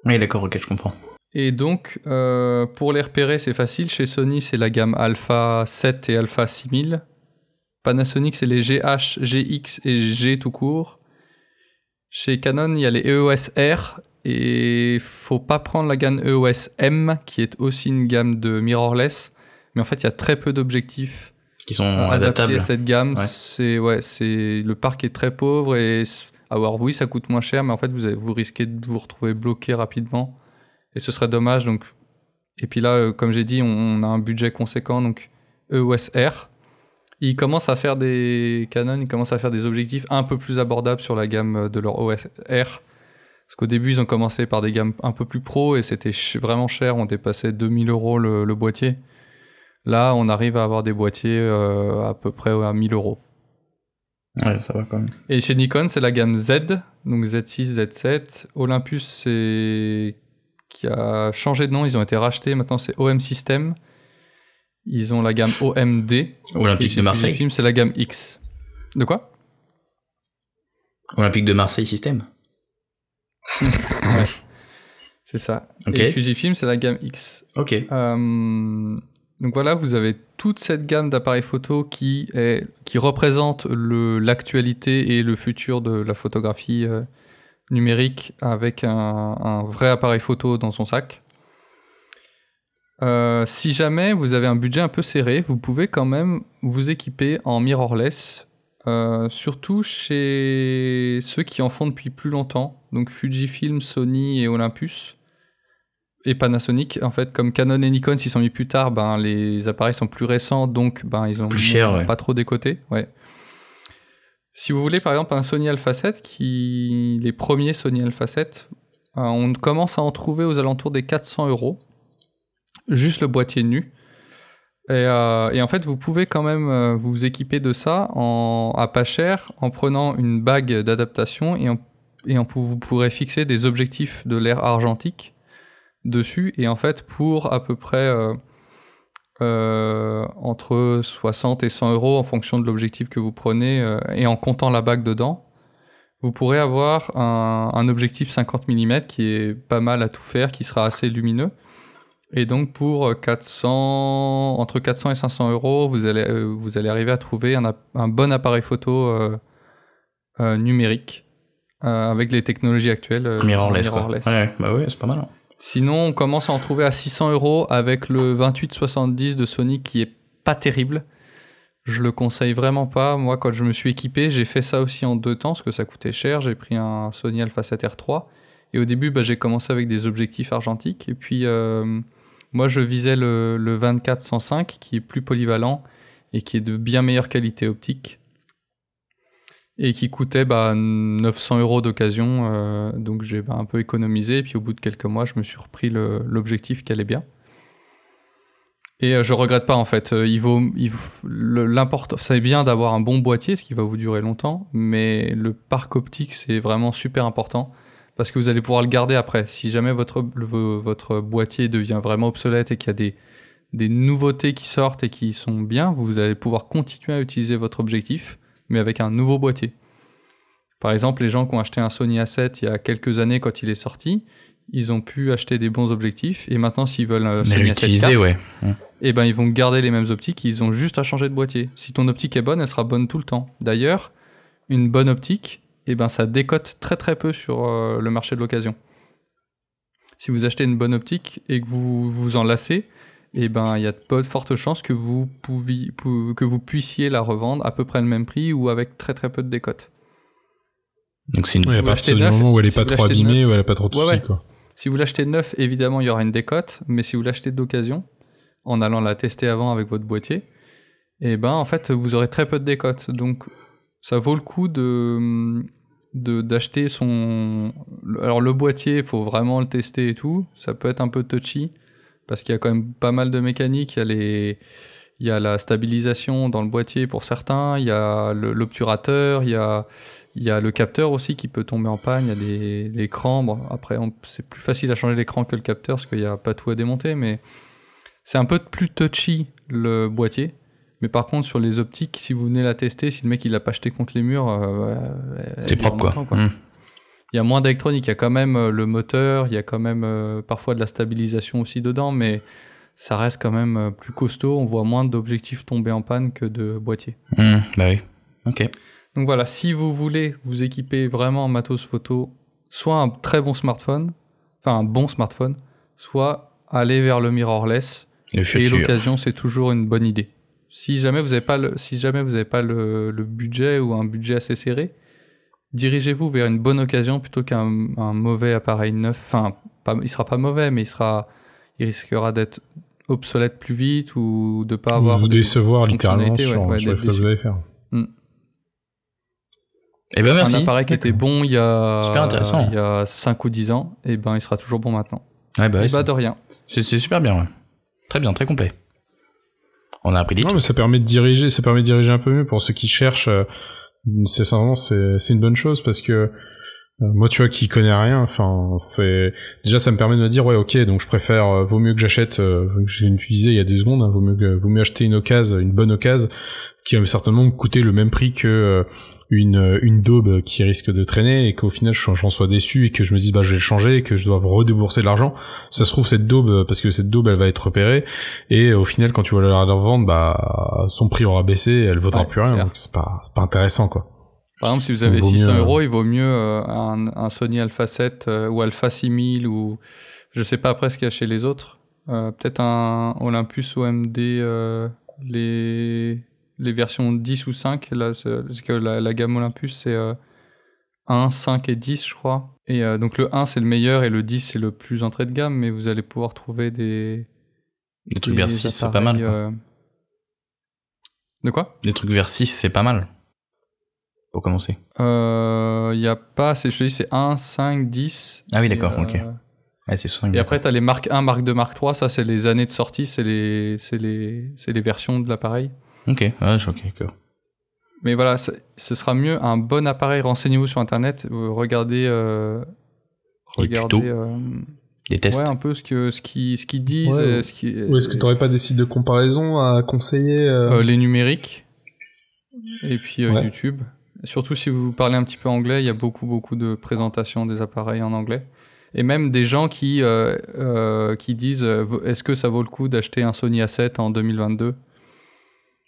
Oui, d'accord, ok, je comprends. Et donc, euh, pour les repérer, c'est facile. Chez Sony, c'est la gamme Alpha 7 et Alpha 6000. Panasonic, c'est les GH, GX et G tout court. Chez Canon, il y a les EOS R. Et faut pas prendre la gamme EOS M, qui est aussi une gamme de mirrorless. Mais en fait, il y a très peu d'objectifs Qui sont adaptés adaptables. à cette gamme. Ouais. C'est ouais, c'est le parc est très pauvre et alors oui, ça coûte moins cher, mais en fait vous avez- vous risquez de vous retrouver bloqué rapidement et ce serait dommage. Donc et puis là, euh, comme j'ai dit, on, on a un budget conséquent, donc EOS R. Ils commencent à faire des Canon, ils commencent à faire des objectifs un peu plus abordables sur la gamme euh, de leur OS R. Parce qu'au début, ils ont commencé par des gammes un peu plus pro et c'était ch- vraiment cher. On dépassait 2000 euros le, le boîtier. Là, on arrive à avoir des boîtiers euh, à peu près à 1000 euros. Ouais, ça va quand même. Et chez Nikon, c'est la gamme Z, donc Z6, Z7. Olympus, c'est qui a changé de nom, ils ont été rachetés. Maintenant, c'est OM System. Ils ont la gamme OMD. Olympique de Marseille. Fujifilm, c'est la gamme X. De quoi? Olympique de Marseille système. C'est ça. Ok. Et Fujifilm, c'est la gamme X. Ok. Euh, donc voilà, vous avez toute cette gamme d'appareils photo qui, est, qui représente l'actualité et le futur de la photographie euh, numérique avec un, un vrai appareil photo dans son sac. Euh, si jamais vous avez un budget un peu serré, vous pouvez quand même vous équiper en mirrorless, euh, surtout chez ceux qui en font depuis plus longtemps, donc Fujifilm, Sony et Olympus et Panasonic. En fait, comme Canon et Nikon s'y sont mis plus tard, ben, les appareils sont plus récents, donc ben, ils ont Plus cher, ouais. pas trop décoté. Ouais. Si vous voulez, par exemple, un Sony Alpha 7, qui... les premiers Sony Alpha 7, euh, on commence à en trouver aux alentours des 400 euros. Juste le boîtier nu. Et, euh, et en fait, vous pouvez quand même euh, vous équiper de ça à pas cher en prenant une bague d'adaptation et, vous pourrez fixer des objectifs de l'air argentique dessus. Et en fait, pour à peu près euh, entre 60 et 100 euros en fonction de l'objectif que vous prenez euh, et en comptant la bague dedans, vous pourrez avoir un, un objectif 50 mm qui est pas mal à tout faire, qui sera assez lumineux. Et donc pour 400, entre 400 et 500 euros, vous allez, euh, vous allez arriver à trouver un, bon appareil photo numérique avec les technologies actuelles. Mirrorless. Ouais, bah ouais, c'est pas mal. hein. Sinon, on commence à en trouver à 600 euros avec le 2870 de Sony qui est pas terrible. Je le conseille vraiment pas. Moi, quand je me suis équipé, j'ai fait ça aussi en deux temps parce que ça coûtait cher. J'ai pris un Sony Alpha 7 R3 et au début, bah, j'ai commencé avec des objectifs argentiques et puis euh, moi, je visais le, le 24-105 qui est plus polyvalent et qui est de bien meilleure qualité optique et qui coûtait bah, 900 euros d'occasion. euh, donc j'ai bah, un peu économisé et puis au bout de quelques mois, je me suis repris l'objectif qui allait bien. Et euh, je regrette pas en fait. Euh, il vaut, l'important, c'est bien d'avoir un bon boîtier, ce qui va vous durer longtemps, mais le parc optique c'est vraiment super important parce que vous allez pouvoir le garder après. Si jamais votre votre boîtier devient vraiment obsolète et qu'il y a des des nouveautés qui sortent et qui sont bien, vous allez pouvoir continuer à utiliser votre objectif, mais avec un nouveau boîtier. Par exemple, les gens qui ont acheté un Sony A7 il y a quelques années quand il est sorti, ils ont pu acheter des bons objectifs et maintenant s'ils veulent un Mais Sony A7 l'utiliser, IV, ouais. eh ben ils vont garder les mêmes optiques, ils ont juste à changer de boîtier. Si ton optique est bonne, elle sera bonne tout le temps. D'ailleurs, une bonne optique, eh ben ça décote très très peu sur euh, le marché de l'occasion. Si vous achetez une bonne optique et que vous vous en lassez, eh ben il y a de fortes chances que vous pouviez, pou- que vous puissiez la revendre à peu près le même prix ou avec très très peu de décote. Donc c'est une. Ouais, à vous partir l'achetez du neuf, moment où elle est si pas vous trop l'achetez abîmée, neuf- où elle a pas trop de Ouais, soucis, ouais. quoi. Si vous l'achetez neuf, évidemment, il y aura une décote, mais si vous l'achetez d'occasion, en allant la tester avant avec votre boîtier, eh ben, en fait, vous aurez très peu de décote. Donc, ça vaut le coup de, de, d'acheter son, alors le boîtier, il faut vraiment le tester et tout. Ça peut être un peu touchy, parce qu'il y a quand même pas mal de mécanique. Il y a les, il y a la stabilisation dans le boîtier pour certains, il y a l'obturateur, il y a, il y a le capteur aussi qui peut tomber en panne, il y a des l'écran. Bon, après, c'est plus facile à changer l'écran que le capteur parce qu'il n'y a pas tout à démonter, mais c'est un peu plus touchy le boîtier. Mais par contre, sur les optiques, si vous venez la tester, si le mec il l'a pas jeté contre les murs, euh, C'est propre, quoi. Il y a moins d'électronique, il y a quand même euh, le moteur, il y a quand même euh, parfois de la stabilisation aussi dedans, mais ça reste quand même euh, plus costaud. On voit moins d'objectifs tomber en panne que de boîtiers. Mm, bah oui. Ok. Donc voilà, si vous voulez vous équiper vraiment en matos photo, soit un très bon smartphone, enfin un bon smartphone, soit aller vers le mirrorless. Le Et l'occasion, c'est toujours une bonne idée. Si jamais vous n'avez pas le, si jamais vous n'avez pas le, le budget ou un budget assez serré, dirigez-vous vers une bonne occasion plutôt qu'un un mauvais appareil neuf. Enfin, pas, il sera pas mauvais, mais il sera, il risquera d'être obsolète plus vite ou de pas avoir. vous de décevoir littéralement sur, ouais, ouais, sur que vous allez faire. Eh ben merci. Un appareil qui était bon il y a, Super intéressant. il y a 5 ou 10 ans, et ben il sera toujours bon maintenant. Ouais, bah, et bah de rien. c'est super bien. Ouais. Très bien, très complet. On a appris des Non, trucs. mais ça permet de diriger, ça permet de diriger un peu mieux pour ceux qui cherchent. C'est c'est une bonne chose parce que moi, tu vois, qui connais rien, enfin, c'est déjà ça me permet de me dire ouais, ok, donc je préfère, euh, vaut mieux que j'achète, euh, je d'utiliser il y a deux secondes, hein, vaut mieux que, vaut mieux acheter une occasion, une bonne occasion, qui va certainement me coûter le même prix que euh, une une daube qui risque de traîner et qu'au final j'en sois déçu et que je me dise bah je vais le changer et que je dois redébourser de l'argent. Ça se trouve cette daube euh, parce que cette daube elle va être repérée et au final, quand tu vas la revendre, bah, son prix aura baissé, et elle vaudra Ouais, plus rien, clair. donc c'est pas, c'est pas intéressant, quoi. Par exemple, si vous avez vaut 600 mieux, euros, il vaut mieux euh, un, un Sony Alpha 7 euh, ou Alpha 6000 ou je sais pas après ce qu'il y a chez les autres. Euh, Peut-être un Olympus OMD, euh, les, les versions 10 ou 5. Là, parce que la, la gamme Olympus, c'est euh, 1, 5 et 10, je crois. Et euh, donc le 1, c'est le meilleur et le 10, c'est le plus entrée de gamme, mais vous allez pouvoir trouver des. Des trucs des vers 6, c'est pas mal. quoi. euh, De quoi? Des trucs vers 6, c'est pas mal. Pour commencer. Il Euh, y a pas, c'est, je te dis, c'est 1, 5, 10. Ah oui, d'accord, euh, ok. Ouais, 5. Et après, tu as les Mark 1, Mark 2, Mark 3, ça c'est les années de sortie, c'est les, c'est les, c'est les versions de l'appareil. Ok, je- ok, d'accord. Mais voilà, ce sera mieux un bon appareil. Renseignez-vous sur internet, euh, regardez, euh, Les regardez tutos, euh, Des tests. ouais, un peu ce que ce qu'ils ce qu'ils disent, Ouais, euh, ce qui, Ou est-ce que t'aurais pas des sites de comparaison à conseiller euh euh, les numériques et puis euh, Ouais. YouTube. Surtout si vous parlez un petit peu anglais, il y a beaucoup beaucoup de présentations des appareils en anglais. Et même des gens qui, euh, euh, qui disent euh, est-ce que ça vaut le coup d'acheter un Sony A7 en 2022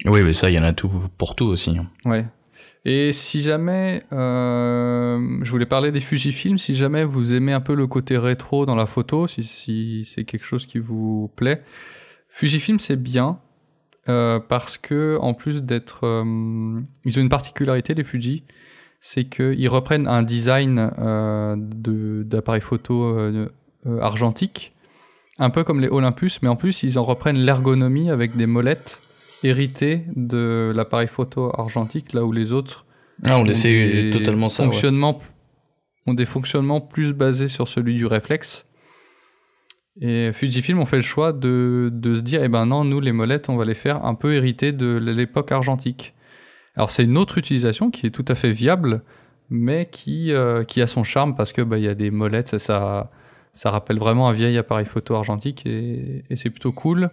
Oui, mais ça, il y en a tout pour tout aussi. hein. Ouais. Et si jamais, euh, je voulais parler des Fujifilm, si jamais vous aimez un peu le côté rétro dans la photo, si, si c'est quelque chose qui vous plaît, Fujifilm c'est bien euh, parce que en plus d'être, euh, ils ont une particularité les Fuji, c'est qu'ils reprennent un design euh, de d'appareil photo euh, euh, argentique, un peu comme les Olympus, mais en plus ils en reprennent l'ergonomie avec des molettes héritées de l'appareil photo argentique, là où les autres Ah, on ont laissait des totalement ça. ouais. fonctionnements, ont des fonctionnements plus basés sur celui du réflexe. Et Fujifilm ont fait le choix de, de se dire, eh ben non, nous les molettes, on va les faire un peu héritées de l'époque argentique. Alors c'est une autre utilisation qui est tout à fait viable, mais qui, euh, qui a son charme parce que bah, il y a des molettes, ça, ça, ça rappelle vraiment un vieil appareil photo argentique et, et c'est plutôt cool.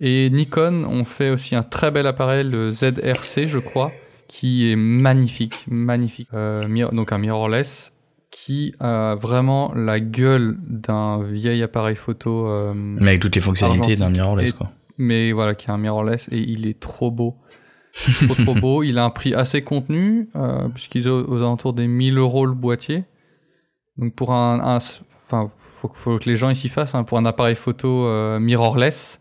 Et Nikon ont fait aussi un très bel appareil, le ZRC, je crois, qui est magnifique, magnifique. Euh, donc un mirrorless qui a vraiment la gueule d'un vieil appareil photo, euh, Mais avec toutes les fonctionnalités d'un mirrorless, Et- quoi. mais voilà, qui a un mirrorless et il est trop beau. trop trop beau. Il a un prix assez contenu, euh, puisqu'il est aux, alentours des 1000 euros le boîtier. Donc pour un, enfin, faut, faut que les gens ici fassent. hein, pour un appareil photo euh, mirrorless,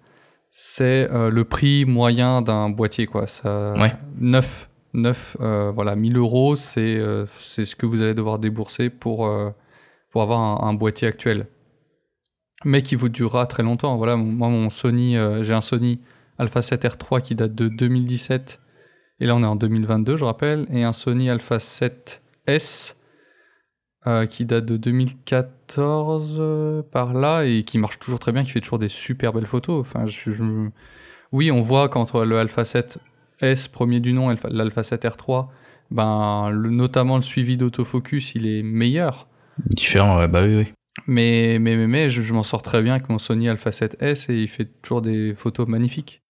c'est euh, le prix moyen d'un boîtier, quoi. Ça, Ouais. 9, 9, euh, voilà, 1000 euros, c'est euh, c'est ce que vous allez devoir débourser pour euh, pour avoir un, boîtier actuel, mais qui vous durera très longtemps. Voilà, moi mon Sony, j'ai un Sony Alpha 7 R3 qui date de 2017, et là on est en 2022, je rappelle, et un Sony Alpha 7S euh, qui date de 2014 euh, par là et qui marche toujours très bien, qui fait toujours des super belles photos. Enfin, oui, on voit quand le Alpha 7 S, premier du nom, l'Alpha 7 R3, ben, le, notamment le suivi d'autofocus, il est meilleur. Différent, ouais, bah oui, oui. Mais, mais, mais, mais je, je m'en sors très bien avec mon Sony Alpha 7S et il fait toujours des photos magnifiques.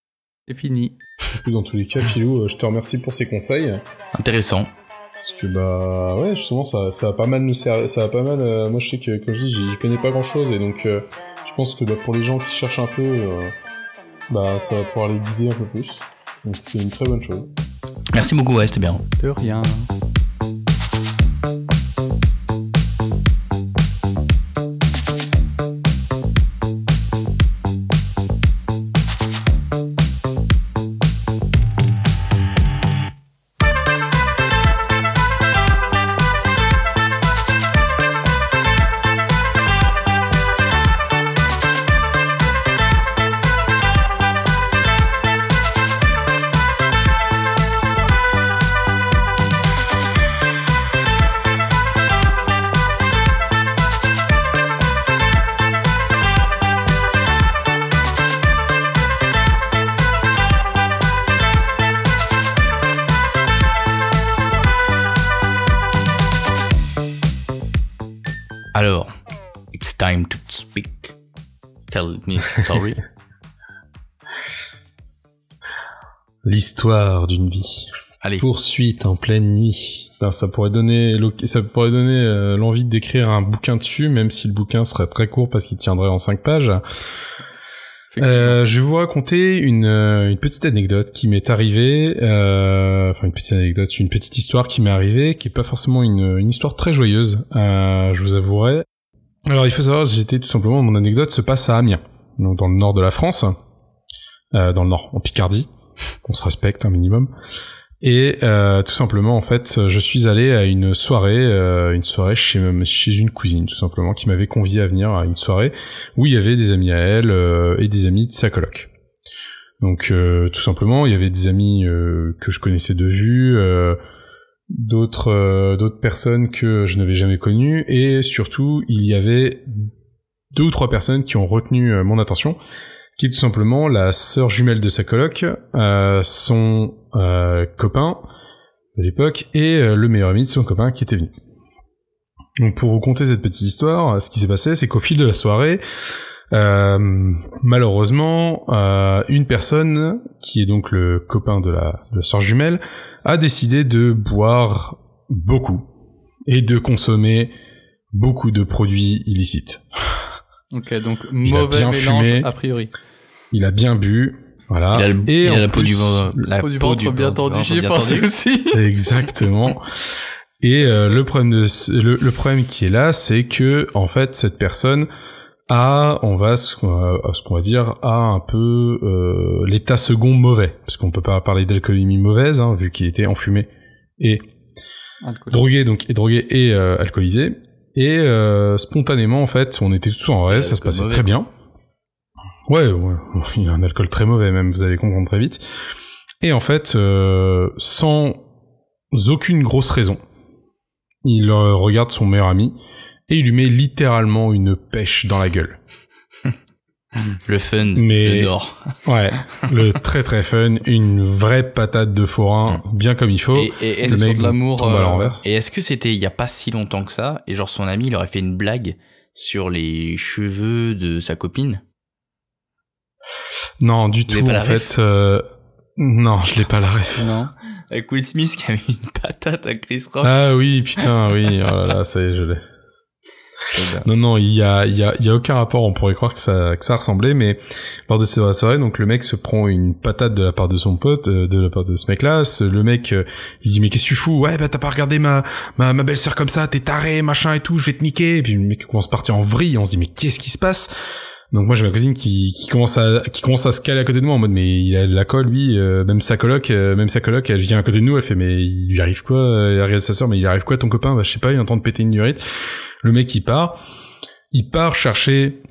C'est fini. (laughs) Dans tous les cas, Philou, euh, je te remercie pour ces conseils. Intéressant. Parce que bah ouais, justement, ça, ça a pas mal nous servir, ça a pas mal. euh, moi, je sais que comme je dis, j'y connais pas grand chose et donc euh, je pense que bah, pour les gens qui cherchent un peu, euh, bah ça va pouvoir les guider un peu plus. Donc c'est une très bonne chose. Merci beaucoup, ouais, c'était bien. De rien. L'histoire d'une vie. Allez. Poursuite en pleine nuit. Putain, ça pourrait donner, ça pourrait donner euh, l'envie d'écrire un bouquin dessus, même si le bouquin serait très court parce qu'il tiendrait en cinq pages. Euh, je vais vous raconter une, euh, une petite anecdote qui m'est arrivée, euh, enfin une petite anecdote, une petite histoire qui m'est arrivée, qui est pas forcément une, une histoire très joyeuse, euh, je vous avouerai. Alors il faut savoir, j'étais tout simplement, mon anecdote se passe à Amiens, donc dans le nord de la France, euh, dans le nord, en Picardie, on se respecte un minimum. Et euh, tout simplement, en fait, je suis allé à une soirée, euh, une soirée chez chez une cousine, tout simplement, qui m'avait convié à venir à une soirée où il y avait des amis à elle euh, et des amis de sa coloc. Donc, euh, tout simplement, il y avait des amis euh, que je connaissais de vue, euh, d'autres d'autres personnes que je n'avais jamais connues, et surtout, il y avait deux ou trois personnes qui ont retenu mon attention qui est tout simplement la sœur jumelle de sa coloc, euh, son euh, copain de l'époque et euh, le meilleur ami de son copain qui était venu. Donc pour vous conter cette petite histoire, ce qui s'est passé, c'est qu'au fil de la soirée, euh, malheureusement, euh, une personne qui est donc le copain de la, de la sœur jumelle a décidé de boire beaucoup et de consommer beaucoup de produits illicites. Ok, donc a mauvais bien mélange fumé. a priori. Il a bien bu, voilà. Il a, le- et il a la peau plus- du ventre, la Peau du peau ventre bien ventre tendu, j'y ai pensé aussi. (laughs) (laughs) Exactement. Et euh, le problème de le, le problème qui est là, c'est que en fait cette personne a, on va ce qu'on va- ce qu'on va dire, a un peu euh, l'état second mauvais, parce qu'on peut pas parler d'alcoolémie mauvaise, hein, vu qu'il était enfumé et Alcool. drogué, donc et drogué et euh, alcoolisé. Et euh, spontanément, en fait, on était tous en reste, ça se passait mauvais, très bien. Ouais, ouais, il y a un alcool très mauvais même, vous allez comprendre très vite. Et en fait, euh, sans aucune grosse raison, il euh, regarde son meilleur ami et il lui met littéralement une pêche dans la gueule. Le fun, Mais- le nord. (laughs) Ouais, le très très fun, une vraie patate de forain, bien comme il faut. Et, et est-ce de l'amour. euh, et est-ce que c'était il y a pas si longtemps que ça et genre son ami il aurait fait une blague sur les cheveux de sa copine? Non, du Vous tout, pas en fait. euh, Non, je l'ai pas la ref. Non. Avec Will Smith qui a mis une patate à Chris Rock. Ah oui, putain, oui, oh là là, ça y est, je l'ai. Non, non, il y a, il y a, y a aucun rapport. On pourrait croire que ça, ça ressemblait, mais lors de cette soirée, donc le mec se prend une patate de la part de son pote, euh, de la part de ce mec-là. Le mec, euh, il dit mais qu'est-ce que tu fous? Ouais, bah t'as pas regardé ma, ma, ma belle-sœur comme ça, t'es taré, machin et tout, je vais te niquer. Et puis le mec commence à partir en vrille. On se dit mais qu'est-ce qui se passe? Donc moi j'ai ma cousine qui, qui commence à qui commence à se caler à côté de moi en mode mais il a de la colle lui euh, même sa coloc euh, même sa coloc elle vient à côté de nous elle fait mais il lui arrive quoi euh, elle regarde sa sœur mais il arrive quoi ton copain? Bah je sais pas il est en train de péter une durite le mec il part. Il part chercher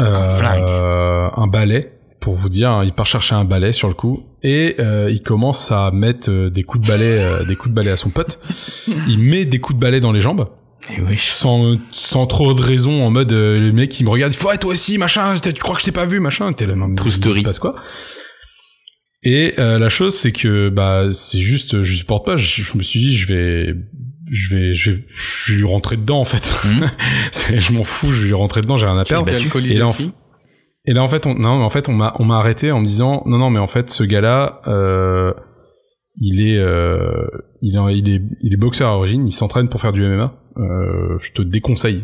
euh, Un un balai pour vous dire hein, il part chercher un balai sur le coup et euh, il commence à mettre euh, des coups de balai euh, des coups de balai à son pote. (laughs) Il met des coups de balai dans les jambes et oui. sans sans trop de raison en mode euh, le mec qui me regarde il faut ouais, toi aussi machin tu crois que je t'ai pas vu machin t'es là non True il se story. passe quoi Et euh, la chose, c'est que bah c'est juste, je supporte pas. Je, je me suis dit, je vais, je vais, je vais, je vais lui rentrer dedans en fait. (laughs) C'est- je m'en fous, je vais lui rentrer dedans, j'ai rien à perdre. Et là, en- Et là en fait, on, non, mais en fait, on m'a, on m'a arrêté en me disant, non, non, mais en fait, ce gars-là, euh, il est, euh, il est, il est, il est boxeur à l'origine, il s'entraîne pour faire du MMA. Euh, je te déconseille.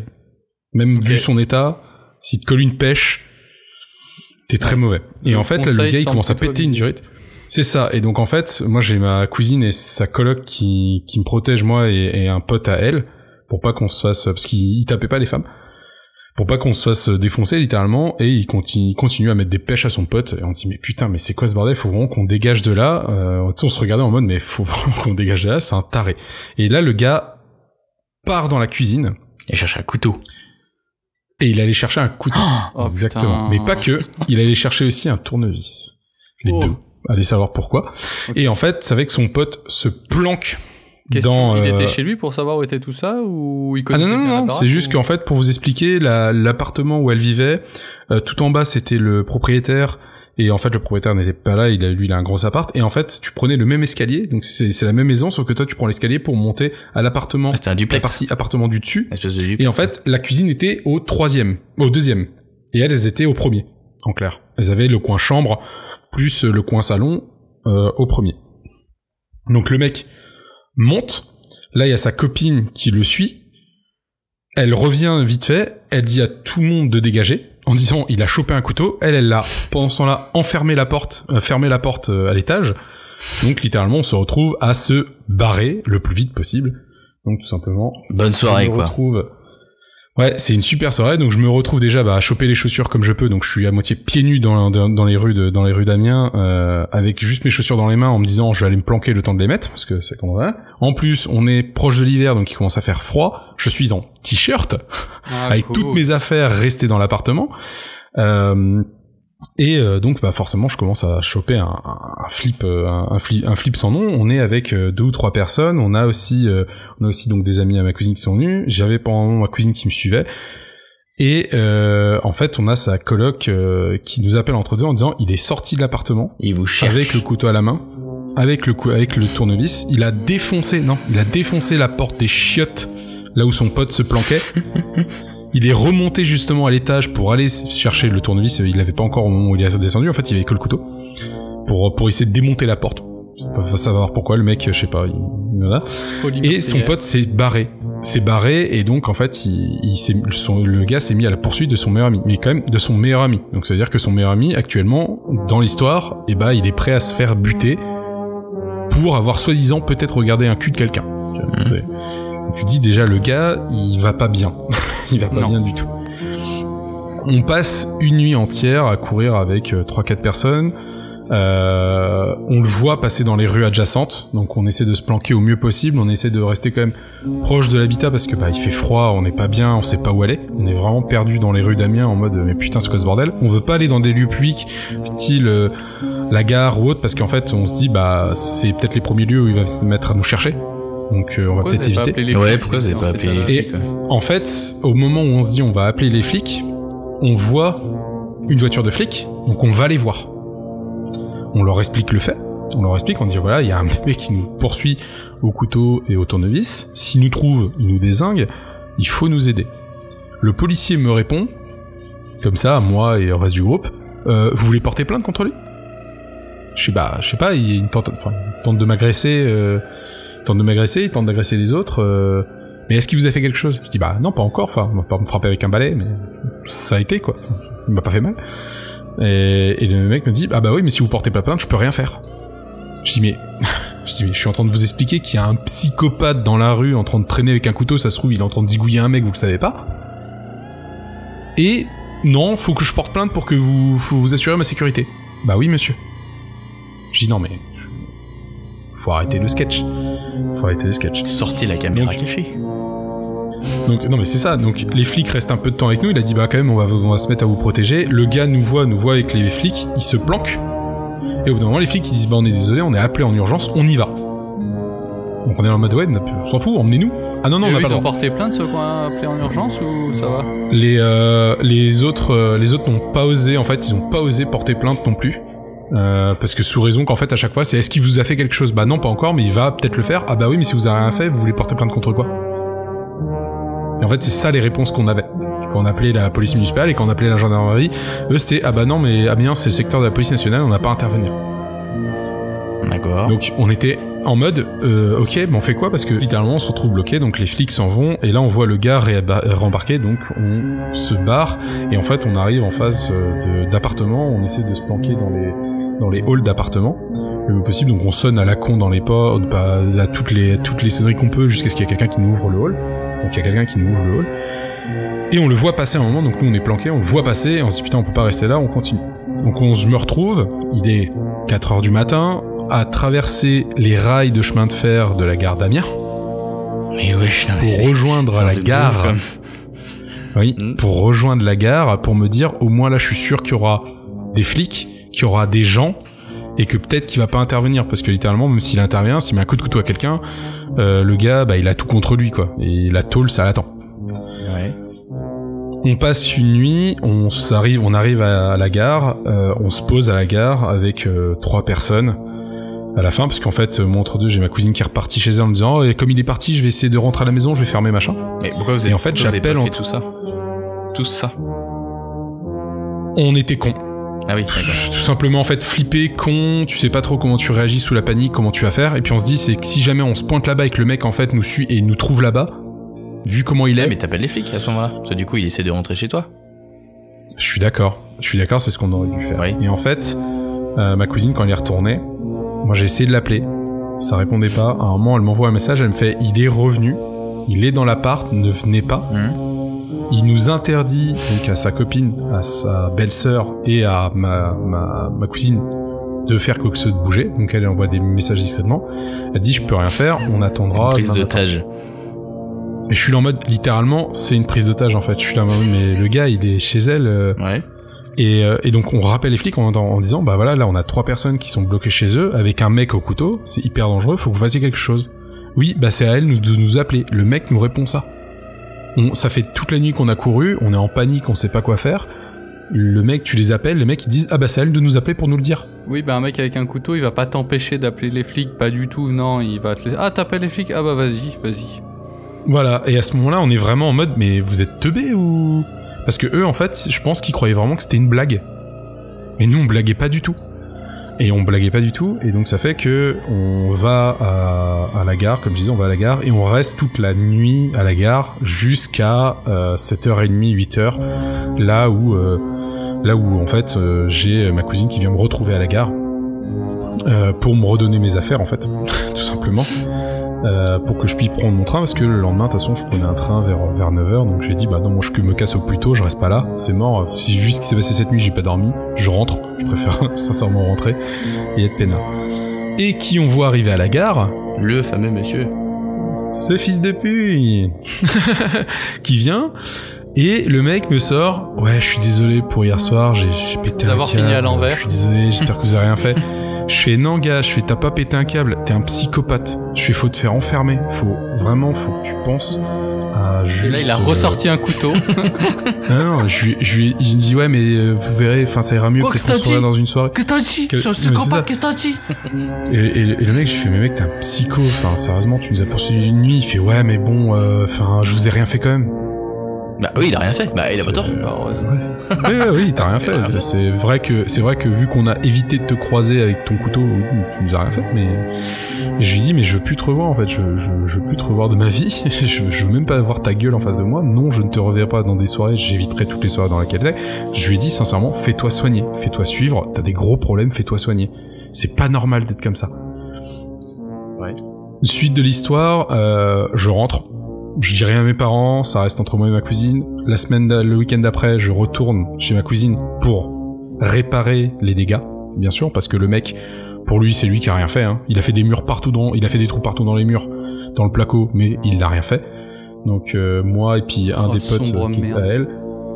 Même vu son état, s'il te colle une pêche, t'es très mauvais. Et Le en fait, là, le gars, il commence à péter une durite. C'est ça. Et donc en fait, moi j'ai ma cousine et sa coloc qui, qui me protège moi et, et un pote à elle pour pas qu'on se fasse parce qu'il il tapait pas les femmes pour pas qu'on se fasse défoncer littéralement et il continue, il continue à mettre des pêches à son pote et on dit mais putain mais c'est quoi ce bordel? Faut vraiment qu'on dégage de là. Euh, tu sais, on se regardait en mode mais faut (laughs) vraiment qu'on dégage de là c'est un taré. Et là le gars part dans la cuisine. Il cherche un couteau. et il allait chercher un couteau. Oh, exactement. putain. mais pas que. Il allait chercher aussi un tournevis. Les Oh. deux. Allez savoir pourquoi. Et en fait c'est avec son pote se planque Question, dans il euh, était chez lui pour savoir où était tout ça ou il Ah non, connaissait non, non, c'est juste ou- qu'en fait, pour vous expliquer, la- l'appartement où elle vivait, euh, tout en bas, c'était le propriétaire, et en fait, le propriétaire n'était pas là, il a, lui, il a un gros appart, et en fait, tu prenais le même escalier, donc c'est c'est la même maison, sauf que toi, tu prends l'escalier pour monter à l'appartement, Ah, C'était un la duplex. partie appartement du dessus, de duplex. et en fait, la cuisine était au troisième, au deuxième, et elles, elles étaient au premier, en clair. Elles avaient le coin chambre, plus le coin salon, euh, au premier. Donc le mec monte, là il y a sa copine qui le suit, elle revient vite fait, elle dit à tout le monde de dégager, en disant il a chopé un couteau, elle, elle l'a, pendant ce temps-là, enfermé la porte, euh, fermé la porte euh, à l'étage, donc littéralement on se retrouve à se barrer le plus vite possible, donc tout simplement Bonne soirée, retrouve- Ouais, c'est une super soirée. Donc je me retrouve déjà bah, à choper les chaussures comme je peux. Donc je suis à moitié pieds nus dans, dans, dans les rues de dans les rues d'Amiens, euh, avec juste mes chaussures dans les mains, en me disant je vais aller me planquer le temps de les mettre parce que c'est comme ça. En plus, on est proche de l'hiver, donc il commence à faire froid. Je suis en t-shirt Ah, avec cool. toutes mes affaires restées dans l'appartement. Euh, et euh, donc bah forcément je commence à choper un, un flip euh, un, un flip un flip sans nom. On est avec euh, deux ou trois personnes. On a aussi euh, on a aussi donc des amis à ma cousine qui sont venus. J'avais pendant un moment ma cousine qui me suivait. Et euh, en fait on a sa coloc euh, qui nous appelle entre deux en disant il est sorti de l'appartement. Il vous cherche. avec le couteau à la main. Avec le cou- avec le tournevis. Il a défoncé non il a défoncé la porte des chiottes là où son pote se planquait (laughs) il est remonté justement à l'étage pour aller chercher le tournevis. Il l'avait pas encore au moment où il est descendu. En fait il avait que le couteau pour pour essayer de démonter la porte. Faut savoir pourquoi le mec je sais pas il, voilà Folie et son pote s'est barré. S'est barré et donc en fait il, il s'est son- le gars s'est mis à la poursuite de son meilleur ami. Mais quand même de son meilleur ami. Donc ça veut dire que son meilleur ami actuellement dans l'histoire et bah il est prêt à se faire buter pour avoir soi-disant peut-être regardé un cul de quelqu'un tu dis déjà le gars il va pas bien. (laughs) Il va pas Non. bien du tout. On passe une nuit entière à courir avec euh, trois quatre personnes. Euh, on le voit passer dans les rues adjacentes, donc on essaie de se planquer au mieux possible, on essaie de rester quand même proche de l'habitat parce que bah il fait froid, on n'est pas bien, on sait pas où aller, on est vraiment perdu dans les rues d'Amiens en mode mais putain c'est quoi ce bordel? On veut pas aller dans des lieux publics style euh, la gare ou autre parce qu'en fait on se dit bah c'est peut-être les premiers lieux où il va se mettre à nous chercher, donc euh, on va Pourquoi peut-être vous avez pas éviter. appelé les Ouais, flics pourquoi vous avez pas appelé les Et- flics ouais En fait, au moment où on se dit on va appeler les flics, on voit une voiture de flics, donc on va les voir. On leur explique le fait. On leur explique, on dit voilà, il y a un (laughs) mec qui nous poursuit au couteau et au tournevis. S'il nous trouve, il nous désingue. Il faut nous aider. Le policier me répond, comme ça, à moi et au reste du groupe, euh, vous voulez porter plainte contre lui? Je sais pas, je sais pas, il, il tente, enfin, il tente de m'agresser, euh, tente de m'agresser, il tente d'agresser les autres. euh, mais est-ce qu'il vous a fait quelque chose? Je dis bah non, pas encore. Enfin, on va pas me frapper avec un balai, mais ça a été quoi. Il m'a pas fait mal. Et, le mec me dit ah bah oui, mais si vous portez pas plainte, je peux rien faire. Je dis mais (laughs) je dis mais je suis en train de vous expliquer qu'il y a un psychopathe dans la rue en train de traîner avec un couteau. Ça se trouve, il est en train de zigouiller un mec, vous le savez pas. Et non, faut que je porte plainte pour que vous vous assurer ma sécurité. Bah oui, monsieur. Je dis non mais faut arrêter le sketch. Faut arrêter le sketch. Sortez la caméra Donc- cachée. Donc non mais c'est ça. Donc les flics restent un peu de temps avec nous. Il a dit bah quand même on va on va se mettre à vous protéger. Le gars nous voit, nous voit avec les flics. Il se planque. Et au bout d'un moment les flics ils disent bah on est désolé, on est appelé en urgence, on y va. Donc on est en mode ouais, on s'en fout, emmenez-nous. Ah non non Et on n'a pas ils ont porté plainte ceux qui ont appelé en urgence ou ça va? Les euh, les autres euh, les autres n'ont pas osé en fait ils ont pas osé porter plainte non plus. Euh, parce que sous raison qu'en fait à chaque fois c'est est-ce qu'il vous a fait quelque chose? Bah non pas encore mais il va peut-être le faire. Ah bah oui mais si vous avez rien fait vous voulez porter plainte contre quoi? Et en fait c'est ça les réponses qu'on avait quand on appelait la police municipale et quand on appelait la gendarmerie. Eux c'était ah bah non mais Amiens c'est le secteur de la police nationale on n'a pas à intervenir. D'accord. Donc on était en mode euh, ok mais on fait quoi? Parce que littéralement on se retrouve bloqué donc les flics s'en vont et là on voit le gars rembarquer donc on se barre et en fait on arrive en face euh, d'appartements on essaie de se planquer dans les dans les halls d'appartements le mieux possible donc on sonne à la con dans les portes bah, à toutes les toutes les sonneries qu'on peut jusqu'à ce qu'il y ait quelqu'un qui nous ouvre le hall donc il y a quelqu'un qui nous ouvre le hall et on le voit passer à un moment donc nous on est planqué on le voit passer et on se dit putain on peut pas rester là on continue donc on se me retrouve il est 4 heures du matin à traverser les rails de chemin de fer de la gare d'Amiens Mais wesh, pour rejoindre la gare. comme. Oui, Mm. pour rejoindre la gare, pour me dire au moins là je suis sûr qu'il y aura des flics, qu'il y aura des gens et que peut-être qu'il va pas intervenir parce que littéralement même s'il intervient, s'il met un coup de couteau à quelqu'un, euh, le gars bah il a tout contre lui quoi et la tôle ça l'attend. Ouais. On passe une nuit, on s'arrive, on arrive à la gare, euh, on se pose à la gare avec euh, trois personnes. À la fin, parce qu'en fait, moi entre deux, j'ai ma cousine qui est repartie chez elle en me disant, oh, et comme il est parti, je vais essayer de rentrer à la maison, je vais fermer machin. Mais pourquoi vous Et en fait, j'appelle en- fait tout ça? Tout ça On était cons. Ah oui. Tout simplement en fait flippé, con, tu sais pas trop comment tu réagis sous la panique, comment tu vas faire, et puis on se dit c'est que si jamais on se pointe là-bas et que le mec en fait nous suit et nous trouve là-bas, vu comment il est, mais t'appelles les flics à ce moment-là. Parce que du coup, il essaie de rentrer chez toi. je suis d'accord, je suis d'accord, c'est ce qu'on aurait dû faire. Oui. Et en fait, euh, ma cousine quand elle est retournée, moi j'ai essayé de l'appeler, ça répondait pas, à un moment elle m'envoie un message, elle me fait il est revenu, il est dans l'appart, ne venez pas, Hum. Il nous interdit donc à sa copine, à sa belle-sœur et à ma, ma, ma cousine de faire quoi que ce soit de bouger. Donc elle envoie des messages discrètement. Elle dit je peux rien faire, on attendra. Prise demain matin. d'otage. Et je suis là en mode littéralement c'est une prise d'otage en fait. Je suis là en mode mais le gars il est chez elle euh, Ouais. et, euh, et donc on rappelle les flics en, en disant bah voilà là on a trois personnes qui sont bloquées chez eux avec un mec au couteau. C'est hyper dangereux. Faut que vous fassiez quelque chose. Oui bah c'est à elle nous- de nous appeler. Le mec nous répond ça. On, ça fait toute la nuit qu'on a couru, on est en panique, on sait pas quoi faire. Le mec, tu les appelles, les mecs ils disent ah bah c'est à elle de nous appeler pour nous le dire. Oui, bah un mec avec un couteau, il va pas t'empêcher d'appeler les flics, pas du tout, non, il va te. Ah, t'appelles les flics Ah bah vas-y, vas-y. Voilà. Et à ce moment-là, on est vraiment en mode mais vous êtes teubés ou? Parce que eux en fait, je pense qu'ils croyaient vraiment que c'était une blague. Mais nous on blaguait pas du tout. Et on blaguait pas du tout, et donc ça fait que on va à, la gare, comme je disais, on va à la gare, et on reste toute la nuit à la gare jusqu'à euh, 7h30, 8h, là où, euh, là où en fait euh, j'ai ma cousine qui vient me retrouver à la gare euh, pour me redonner mes affaires en fait, (laughs) tout simplement, euh, pour que je puisse prendre mon train, parce que le lendemain, de toute façon, je prenais un train vers, vers 9h, donc j'ai dit, bah non, moi je me casse au plus tôt, je reste pas là, c'est mort, si vu ce qui s'est passé cette nuit, j'ai pas dormi, je rentre, je préfère (laughs) sincèrement rentrer et être peinard. Et qui on voit arriver à la gare? Le fameux monsieur. ce fils de pute (laughs) qui vient et le mec me sort ouais je suis désolé pour hier soir j'ai pété D'avoir fini à l'envers. je suis désolé j'espère que vous avez rien fait (laughs) je fais non gars je fais t'as pas pété un câble t'es un psychopathe je fais faut te faire enfermer faut vraiment faut que tu penses à juste Et là, il a euh, ressorti un couteau. (laughs) non non je lui je lui il me dit ouais mais euh, vous verrez enfin ça ira mieux peut-être que qu'on t'as se reverra dit dans une soirée Qu'est-ce que t'as dit Je suis ça. qu'est-ce que t'as dit Et, et- et le mec, je lui fais, mais mec, t'es un psycho. Enfin, sérieusement, tu nous as poursuivi une nuit. Il fait, ouais, mais bon, euh, enfin, je vous ai rien fait quand même. Bah oui, il a rien fait. Bah il a pas tort. Bah, heureusement. oui, oui, oui, t'as rien fait. Il a rien fait. C'est vrai que, c'est vrai que vu qu'on a évité de te croiser avec ton couteau, tu nous as rien fait. Mais et je lui dis, mais je veux plus te revoir en fait. Je, je, je veux plus te revoir de ma vie. (laughs) je, je veux même pas voir ta gueule en face de moi. Non, je ne te reverrai pas dans des soirées. J'éviterai toutes les soirées dans lesquelles t'es. Je lui ai dit sincèrement, fais-toi soigner, fais-toi suivre. T'as des gros problèmes, fais-toi soigner. C'est pas normal d'être comme ça. Ouais. Suite de l'histoire, euh, je rentre. Je dis rien à mes parents, ça reste entre moi et ma cousine. La semaine, le week-end d'après, je retourne chez ma cousine pour réparer les dégâts, bien sûr, parce que le mec, pour lui, c'est lui qui a rien fait. Hein. Il a fait des murs partout dans, il a fait des trous partout dans les murs, dans le placo, mais il n'a rien fait. Donc euh, moi et puis un Oh, des potes qui à elle,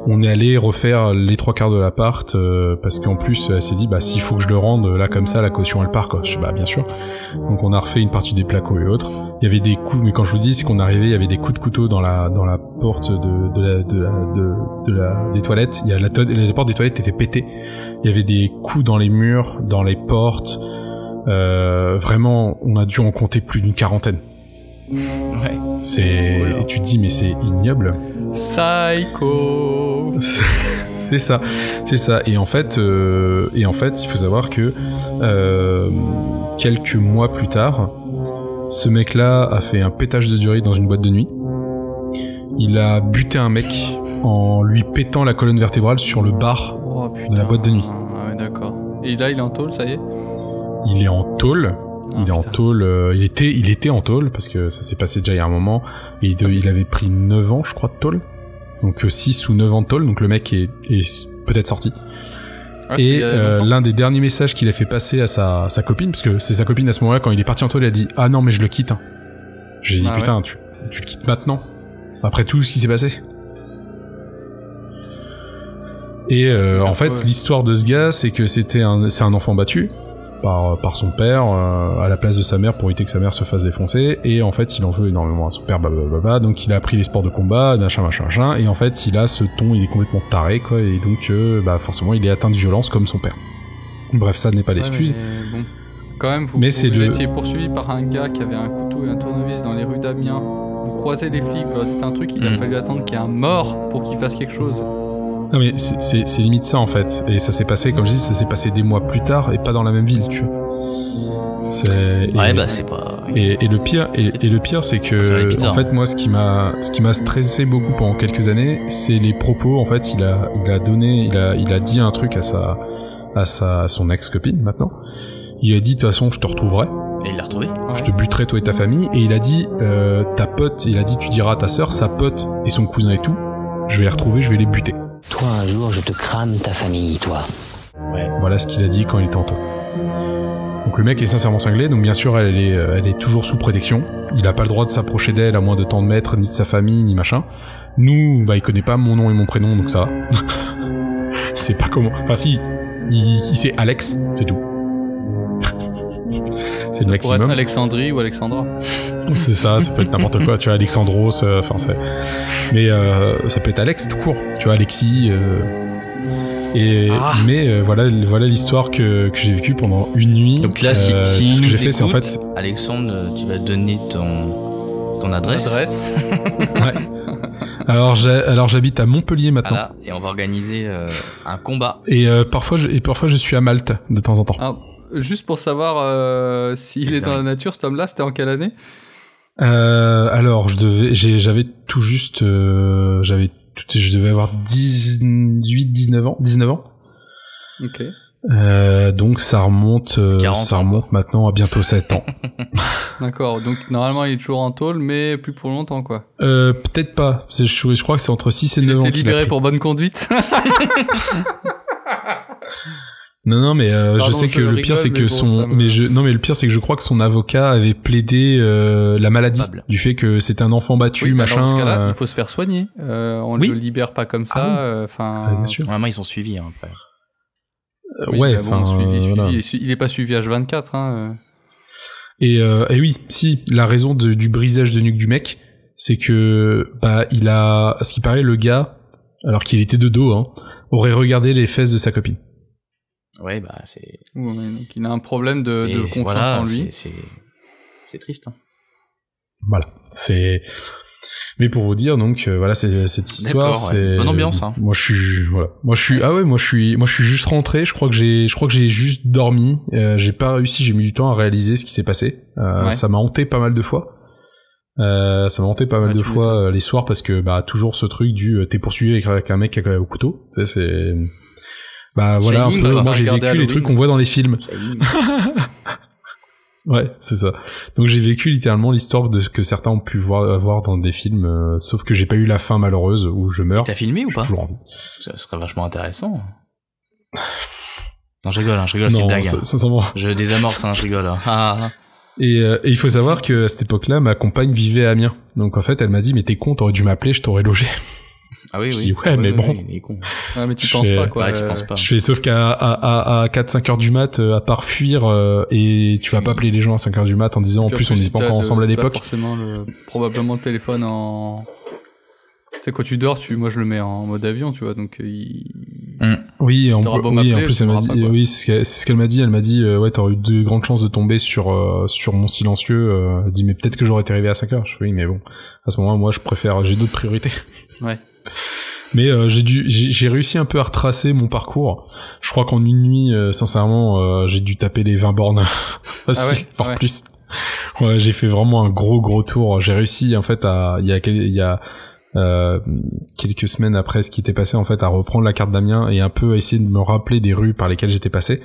on est allé refaire les trois quarts de l'appart euh, parce qu'en plus elle s'est dit bah s'il faut que je le rende là comme ça la caution elle part quoi. Je dis bah bien sûr. Donc on a refait une partie des placos et autres. Il y avait des coups mais quand je vous dis c'est qu'on arrivait il y avait des coups de couteau dans la dans la porte de de la de la de, de la des toilettes. Il y a la, porte des toilettes était pétée. Il y avait des coups dans les murs, dans les portes. Euh, vraiment on a dû en compter plus d'une quarantaine. Ouais. C'est Oh et tu te dis mais c'est ignoble. Psycho. (laughs) C'est ça, c'est ça. Et en fait, euh, et en fait, il faut savoir que euh, quelques mois plus tard, ce mec-là a fait un pétage de durée dans une boîte de nuit. Il a buté un mec en lui pétant la colonne vertébrale sur le bar. Oh. De la boîte de nuit. Ah ouais, d'accord. Et là, il est en tôle, ça y est? Il est en tôle. Ah, il est en tôle. euh, il était, il était en tôle parce que ça s'est passé déjà il y a un moment. Et il, avait pris 9 ans, je crois, de tôle. Donc 6 ou 9 ans de tôle. Donc le mec est, est peut-être sorti. Ah, Et euh, l'un des derniers messages qu'il a fait passer à sa, sa copine, parce que c'est sa copine à ce moment-là, quand il est parti en tôle, il a dit Ah non, mais je le quitte. hein. J'ai dit Ah Putain, tu, tu le quittes maintenant. Après tout ce qui s'est passé. Et euh, en fait, ouais. l'histoire de ce gars, c'est que c'était un, c'est un enfant battu par, par son père euh, à la place de sa mère pour éviter que sa mère se fasse défoncer. Et en fait, il en veut énormément à son père, blablabla. Donc, il a appris les sports de combat, machin, machin, machin. Et en fait, il a ce ton, il est complètement taré, quoi. Et donc, euh, bah, forcément, il est atteint de violence comme son père. Bref, ça n'est pas Ouais, l'excuse. mais bon. Quand même, vous, Mais vous c'est le- étiez poursuivi par un gars qui avait un couteau et un tournevis dans les rues d'Amiens. Vous croisez les flics, dites un truc, il a Mm. fallu attendre qu'il y ait un mort pour qu'il fasse quelque chose. Non mais c'est- limite ça en fait. Et ça s'est passé, comme je dis, ça s'est passé des mois plus tard et pas dans la même ville, tu vois. Ouais, et- bah c'est pas. Et, et le pire, et, et le pire, c'est que en fait moi, ce qui m'a, ce qui m'a stressé beaucoup pendant quelques années, c'est les propos. En fait, il a, il a donné, il a, il a dit un truc à sa, à sa, à son ex copine maintenant. Il a dit de toute façon, je te retrouverai, Et il l'a retrouvé. Je te buterai toi et ta famille. Et il a dit, euh, ta pote, il a dit, tu diras à ta sœur, sa pote et son cousin et tout, je vais les retrouver, je vais les buter. Toi, un jour, je te crame ta famille, toi. Voilà ce qu'il a dit quand il était en. Donc le mec est sincèrement cinglé, donc bien sûr elle est, euh, elle est toujours sous protection. Il a pas le droit de s'approcher d'elle à moins de tant de mètres, ni de sa famille, ni machin. Nous, bah il connaît pas mon nom et mon prénom, donc ça va. (laughs) c'est pas comment. Enfin si, il, il sait Alex, c'est tout. C'est le pourrait être. Alexandrie ou Alexandra. (laughs) C'est ça, ça peut être n'importe quoi, tu vois, Alexandros, euh, enfin c'est... Mais euh, ça peut être Alex tout court, tu vois, Alexis... euh, Et, Ah. Mais euh, voilà, voilà l'histoire que, que j'ai vécue pendant une nuit. Donc là, si, Euh, si ce que nous j'ai fait, c'est en écoute, fait... Alexandre, tu vas donner ton, ton adresse. Adresse. (laughs) Ouais. Alors, j'ai- alors j'habite à Montpellier maintenant. Voilà, et on va organiser euh, un combat. Et, euh, parfois, je, et parfois je suis à Malte de temps en temps. Ah, juste pour savoir euh, s'il est dans la nature, cet homme-là, c'était en quelle année? Euh, alors, je devais, j'avais tout juste, euh, j'avais, tout, je devais avoir 18, 19 ans, 19 ans. Ok. Euh, donc ça remonte, euh, 40 ça ans, remonte maintenant à bientôt 7 ans. (laughs) D'accord. Donc normalement, il est toujours en tôle, mais plus pour longtemps, quoi. Euh, peut-être pas. C'est- Je, je crois que c'est entre 6 et Il 9 ans a libéré pris. pour bonne conduite. (laughs) Non, non, mais euh, Pardon, je sais je que le rigole, pire c'est que bon, son, me- mais je, non, mais le pire c'est que je crois que son avocat avait plaidé euh, la maladie du fait que c'était un enfant battu, oui, machin. dans ce cas-là, euh, il faut se faire soigner. Euh, on Oui. le libère pas comme ça. Ah oui. euh, Enfin. euh, bien sûr. Vraiment, ils sont suivis hein, après. Oui, ouais, bah bon, suivi, suivi. voilà. Il est su- Il est pas suivi H24. Hein. Et, euh, et oui, si la raison de- du brisage de nuque du mec, c'est que bah il a, à ce qui paraît, le gars, alors qu'il était de dos, hein, aurait regardé les fesses de sa copine. Ouais, bah c'est. Ouais, donc il a un problème de, confiance voilà, en lui. c'est- triste. hein. Voilà, c'est. Mais pour vous dire donc euh, voilà c'est cette histoire ouais. c'est Bonne ambiance, hein. Moi je suis voilà moi je suis ah ouais moi je suis moi je suis juste rentré je crois que j'ai je crois que j'ai juste dormi euh, j'ai pas réussi j'ai mis du temps à réaliser ce qui s'est passé Euh, Ouais. ça m'a hanté pas mal de fois euh, ça m'a hanté pas mal Ouais, de fois euh, les soirs parce que bah toujours ce truc du euh, t'es poursuivi avec, avec un mec au couteau Tu sais, c'est bah voilà un Shining, peu quoi. moi j'ai vécu les trucs qu'on voit dans les films. (laughs) (laughs) Ouais, c'est ça. Donc j'ai vécu littéralement l'histoire de ce que certains ont pu voir, voir dans des films, euh, sauf que j'ai pas eu la fin malheureuse où je meurs. T'as filmé ou pas toujours envie. Ça serait vachement intéressant. Non, je rigole, hein, je rigole, c'est une Non, blague. hein. ça-. Je désamorce, hein, je rigole. hein. Ah, ah, Et, euh, et il faut savoir que à cette époque-là, ma compagne vivait à Amiens. Donc en fait, elle m'a dit, mais t'es con, t'aurais dû m'appeler, je t'aurais logé. Ah oui, Je oui. dis, ouais, Ah mais bon. il est con. Ouais, mais tu Je penses fais- pas, quoi. Ouais, tu euh, penses pas. Je fais sauf qu'à à, à, à 4-5 heures du mat, euh, à part fuir, euh, et tu vas pas appeler les gens à 5 heures du mat en disant en plus on si n'était pas encore le- ensemble à l'époque. forcément le, probablement le téléphone en. Tu sais, quand tu dors, tu, moi je le mets en mode avion, tu vois, donc euh, il... Oui, et en, oui, en plus elle m'a dit, pas, oui, c'est ce qu'elle c'est ce qu'elle m'a dit. Elle m'a dit, euh, ouais, t'aurais eu de grandes chances de tomber sur euh, sur mon silencieux. Euh, elle dit, mais peut-être que j'aurais été arrivé à 5 heures. Je fais, oui, mais bon, à ce moment-là, moi, je préfère, j'ai d'autres priorités. Ouais. (laughs) Mais euh, j'ai dû, j'ai j'ai réussi un peu à retracer mon parcours. Je crois qu'en une nuit, euh, sincèrement, euh, j'ai dû taper les 20 bornes, (laughs) facile, Ah ouais, voire ouais. plus. Ouais, j'ai fait vraiment un gros gros tour. J'ai réussi en fait à, il y a, il y a euh, quelques semaines après ce qui était passé en fait à reprendre la carte d'Amiens et un peu à essayer de me rappeler des rues par lesquelles j'étais passé.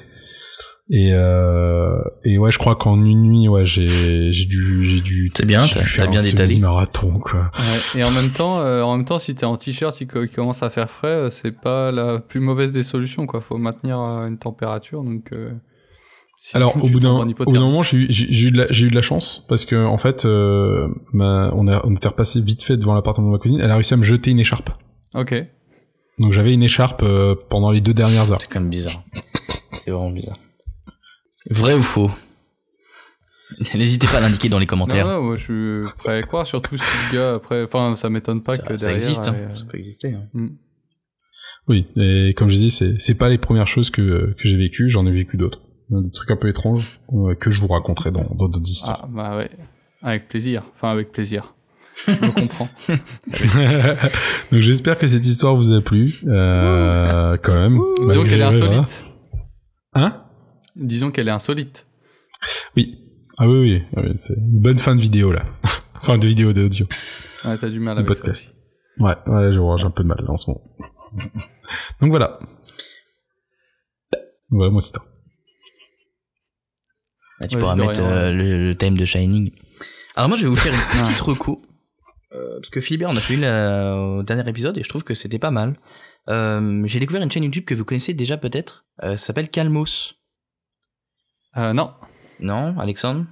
Et euh, et ouais, je crois qu'en une nuit, ouais, j'ai j'ai dû j'ai dû C'est bien, t'as- bien détalé. semi-marathon quoi. Ouais. Et en même temps, euh, en même temps, si t'es en t-shirt, il co- il commence à faire frais, euh, c'est pas la plus mauvaise des solutions, quoi. Faut maintenir euh, une température, donc. euh, Alors au bout d'un moment j'ai eu j'ai j'ai eu de la j'ai eu de la chance parce que en fait euh, ma, on a on était repassé vite fait devant l'appartement de ma cousine elle a réussi à me jeter une écharpe Ok. donc j'avais une écharpe euh, pendant les deux dernières heures C'est quand même bizarre. (coughs) C'est vraiment bizarre. Vrai ou faux (laughs) N'hésitez pas à l'indiquer dans les commentaires. Non, non, moi je suis prêt à croire, surtout si le gars après. Enfin, ça m'étonne pas ça, que ça derrière. existe, hein. euh, ça peut exister. hein. hmm. oui et comme je dis c'est c'est pas les premières choses que que j'ai vécues j'en ai vécu d'autres des trucs un peu étranges euh, que je vous raconterai dans dans d'autres histoires Ah, bah ouais. Avec plaisir. Enfin, avec plaisir. Je comprends. (laughs) (laughs) donc j'espère que cette histoire vous a plu euh, quand même Disons qu'elle est insolite. hein? Disons qu'elle est insolite. oui ah oui oui, ah oui, c'est une bonne fin de vidéo là (laughs) fin de vidéo d'audio Ouais, t'as du mal avec ça aussi. Ouais, ouais, je vois, j'ai un peu de mal là en ce moment. Donc voilà. Voilà mon site. Là, tu Vas-y, pourras mettre euh, le, le thème de Shining. Alors moi, je vais vous faire une (laughs) petite reco. Euh, parce que Philibert, on a fait une là, au dernier épisode et je trouve que c'était pas mal. Euh, J'ai découvert une chaîne YouTube que vous connaissez déjà peut-être. Euh, ça s'appelle Calmos. Euh, non. Non, Alexandre?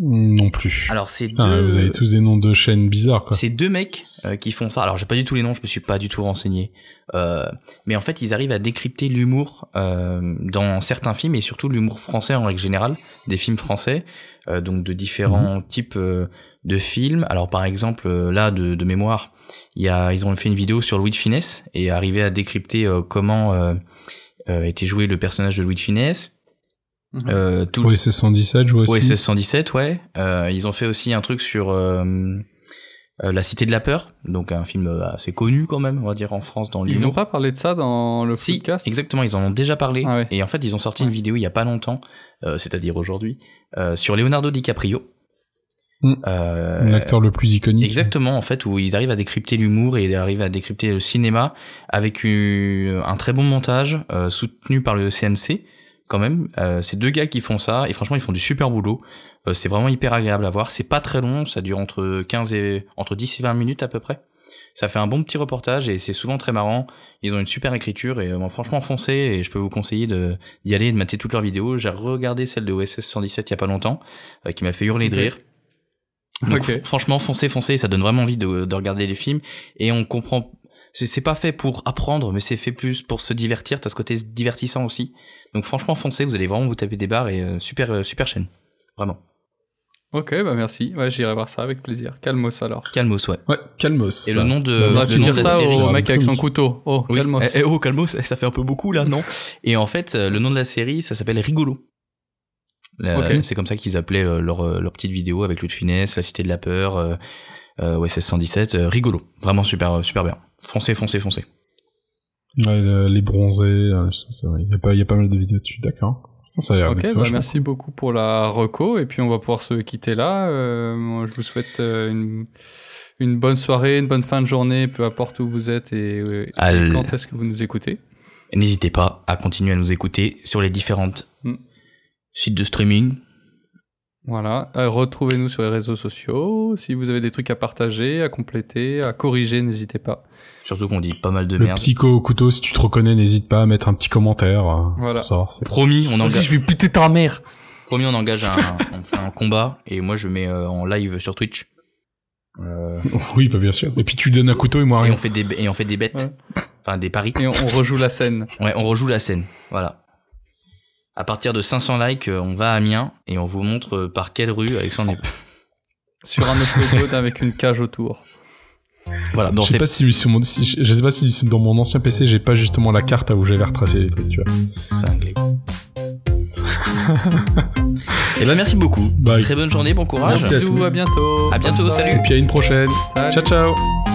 Non plus. Alors c'est Ah, deux... vous avez tous des noms de chaînes bizarres quoi. C'est deux mecs euh, qui font ça. Alors j'ai pas du tout les noms, je me suis pas du tout renseigné. Euh, mais en fait, ils arrivent à décrypter l'humour euh, dans certains films et surtout l'humour français en règle générale, des films français, euh, donc de différents types euh, de films. Alors par exemple, là de, de mémoire, il y a, ils ont fait une vidéo sur Louis de Finesse et arrivé à décrypter euh, comment euh, euh, était joué le personnage de Louis de Finesse. Mhm. Euh, tout, OSS 117, je vois aussi. OSS 117, ouais. Euh, ils ont fait aussi un truc sur euh, euh, La Cité de la Peur, donc un film assez connu quand même, on va dire en France dans Ils ont l'humour. pas parlé de ça dans le Si, podcast? exactement, ils en ont déjà parlé. Ah ouais. Et en fait, ils ont sorti une vidéo il y a pas longtemps, euh, c'est-à-dire aujourd'hui, euh, sur Leonardo DiCaprio. Mm. Euh, L'acteur le plus iconique. Exactement, en fait, où ils arrivent à décrypter l'humour et ils arrivent à décrypter le cinéma avec une- un très bon montage euh, soutenu par le CNC. Quand même, euh, c'est deux gars qui font ça et franchement ils font du super boulot. Euh, c'est vraiment hyper agréable à voir. C'est pas très long, ça dure entre 15 et entre 10 et 20 minutes à peu près. Ça fait un bon petit reportage et c'est souvent très marrant. Ils ont une super écriture et euh, franchement foncez et je peux vous conseiller d'y aller et de mater toutes leurs vidéos. J'ai regardé celle de OSS 117 il y a pas longtemps euh, qui m'a fait hurler de rire. Donc, franchement, foncez, foncez, ça donne vraiment envie de, de regarder les films et on comprend. C'est pas fait pour apprendre, mais c'est fait plus pour se divertir. T'as ce côté divertissant aussi. Donc franchement, foncez, vous allez vraiment vous taper des barres et euh, super, euh, super chaîne, vraiment. Ok, bah merci. Ouais, j'irai voir ça avec plaisir. Calmos alors. Calmos, ouais. Ouais, Calmos. Et le nom de, On Bah, aurait le pu dire ça série. au hein. mec avec son couteau. Oh, Oui. calmos. Eh, eh, oh, calmos, ça fait un peu beaucoup là, non? Et en fait, euh, le nom de la série, ça s'appelle Rigolo. C'est comme ça qu'ils appelaient leur, leur petite vidéo avec Louis de Finesse, La Cité de la Peur, euh, euh, OSS 117. euh, rigolo. Vraiment super, super bien. Foncez, foncez, foncez. Ouais, le- les bronzés, euh, c'est vrai. Il y a pas, il y a pas mal de vidéos dessus, d'accord. Ça, ça Ok, bah merci beaucoup pour la reco et puis on va pouvoir se quitter là. Euh, moi, je vous souhaite euh, une, une bonne soirée, une bonne fin de journée, peu importe où vous êtes et, euh, et Al- quand est-ce que vous nous écoutez. N'hésitez pas à continuer à nous écouter sur les différentes Mm. sites de streaming. Voilà, Euh, retrouvez-nous sur les réseaux sociaux. Si vous avez des trucs à partager, à compléter, à corriger, n'hésitez pas. Surtout qu'on dit pas mal de Le merde. psycho au couteau, si tu te reconnais, n'hésite pas à mettre un petit commentaire. euh, Voilà. Pour savoir, c'est- Promis, on engage, vais buter ta mère promis, on engage un, on fait un combat et moi je mets euh, en live sur Twitch. Euh, (laughs) Oui, bah bien sûr. Et puis tu donnes un couteau et moi et rien. on fait des et on fait des bêtes, Ouais. enfin des paris. Et on, on rejoue la scène. Ouais, on rejoue la scène. Voilà. À partir de 500 likes, euh, on va à Amiens et on vous montre euh, par quelle rue Alexandre est. (laughs) Sur un upload avec une cage autour. Voilà, dans je sais pas si sur mon, si- je sais pas si dans mon ancien PC j'ai pas justement la carte où j'avais retracé les trucs, tu vois. cinglés. Et ben merci beaucoup. Bye. Très bonne journée, bon courage. Merci à tous. à bientôt. À bientôt, salut. Et puis à une prochaine. Salut. Ciao ciao.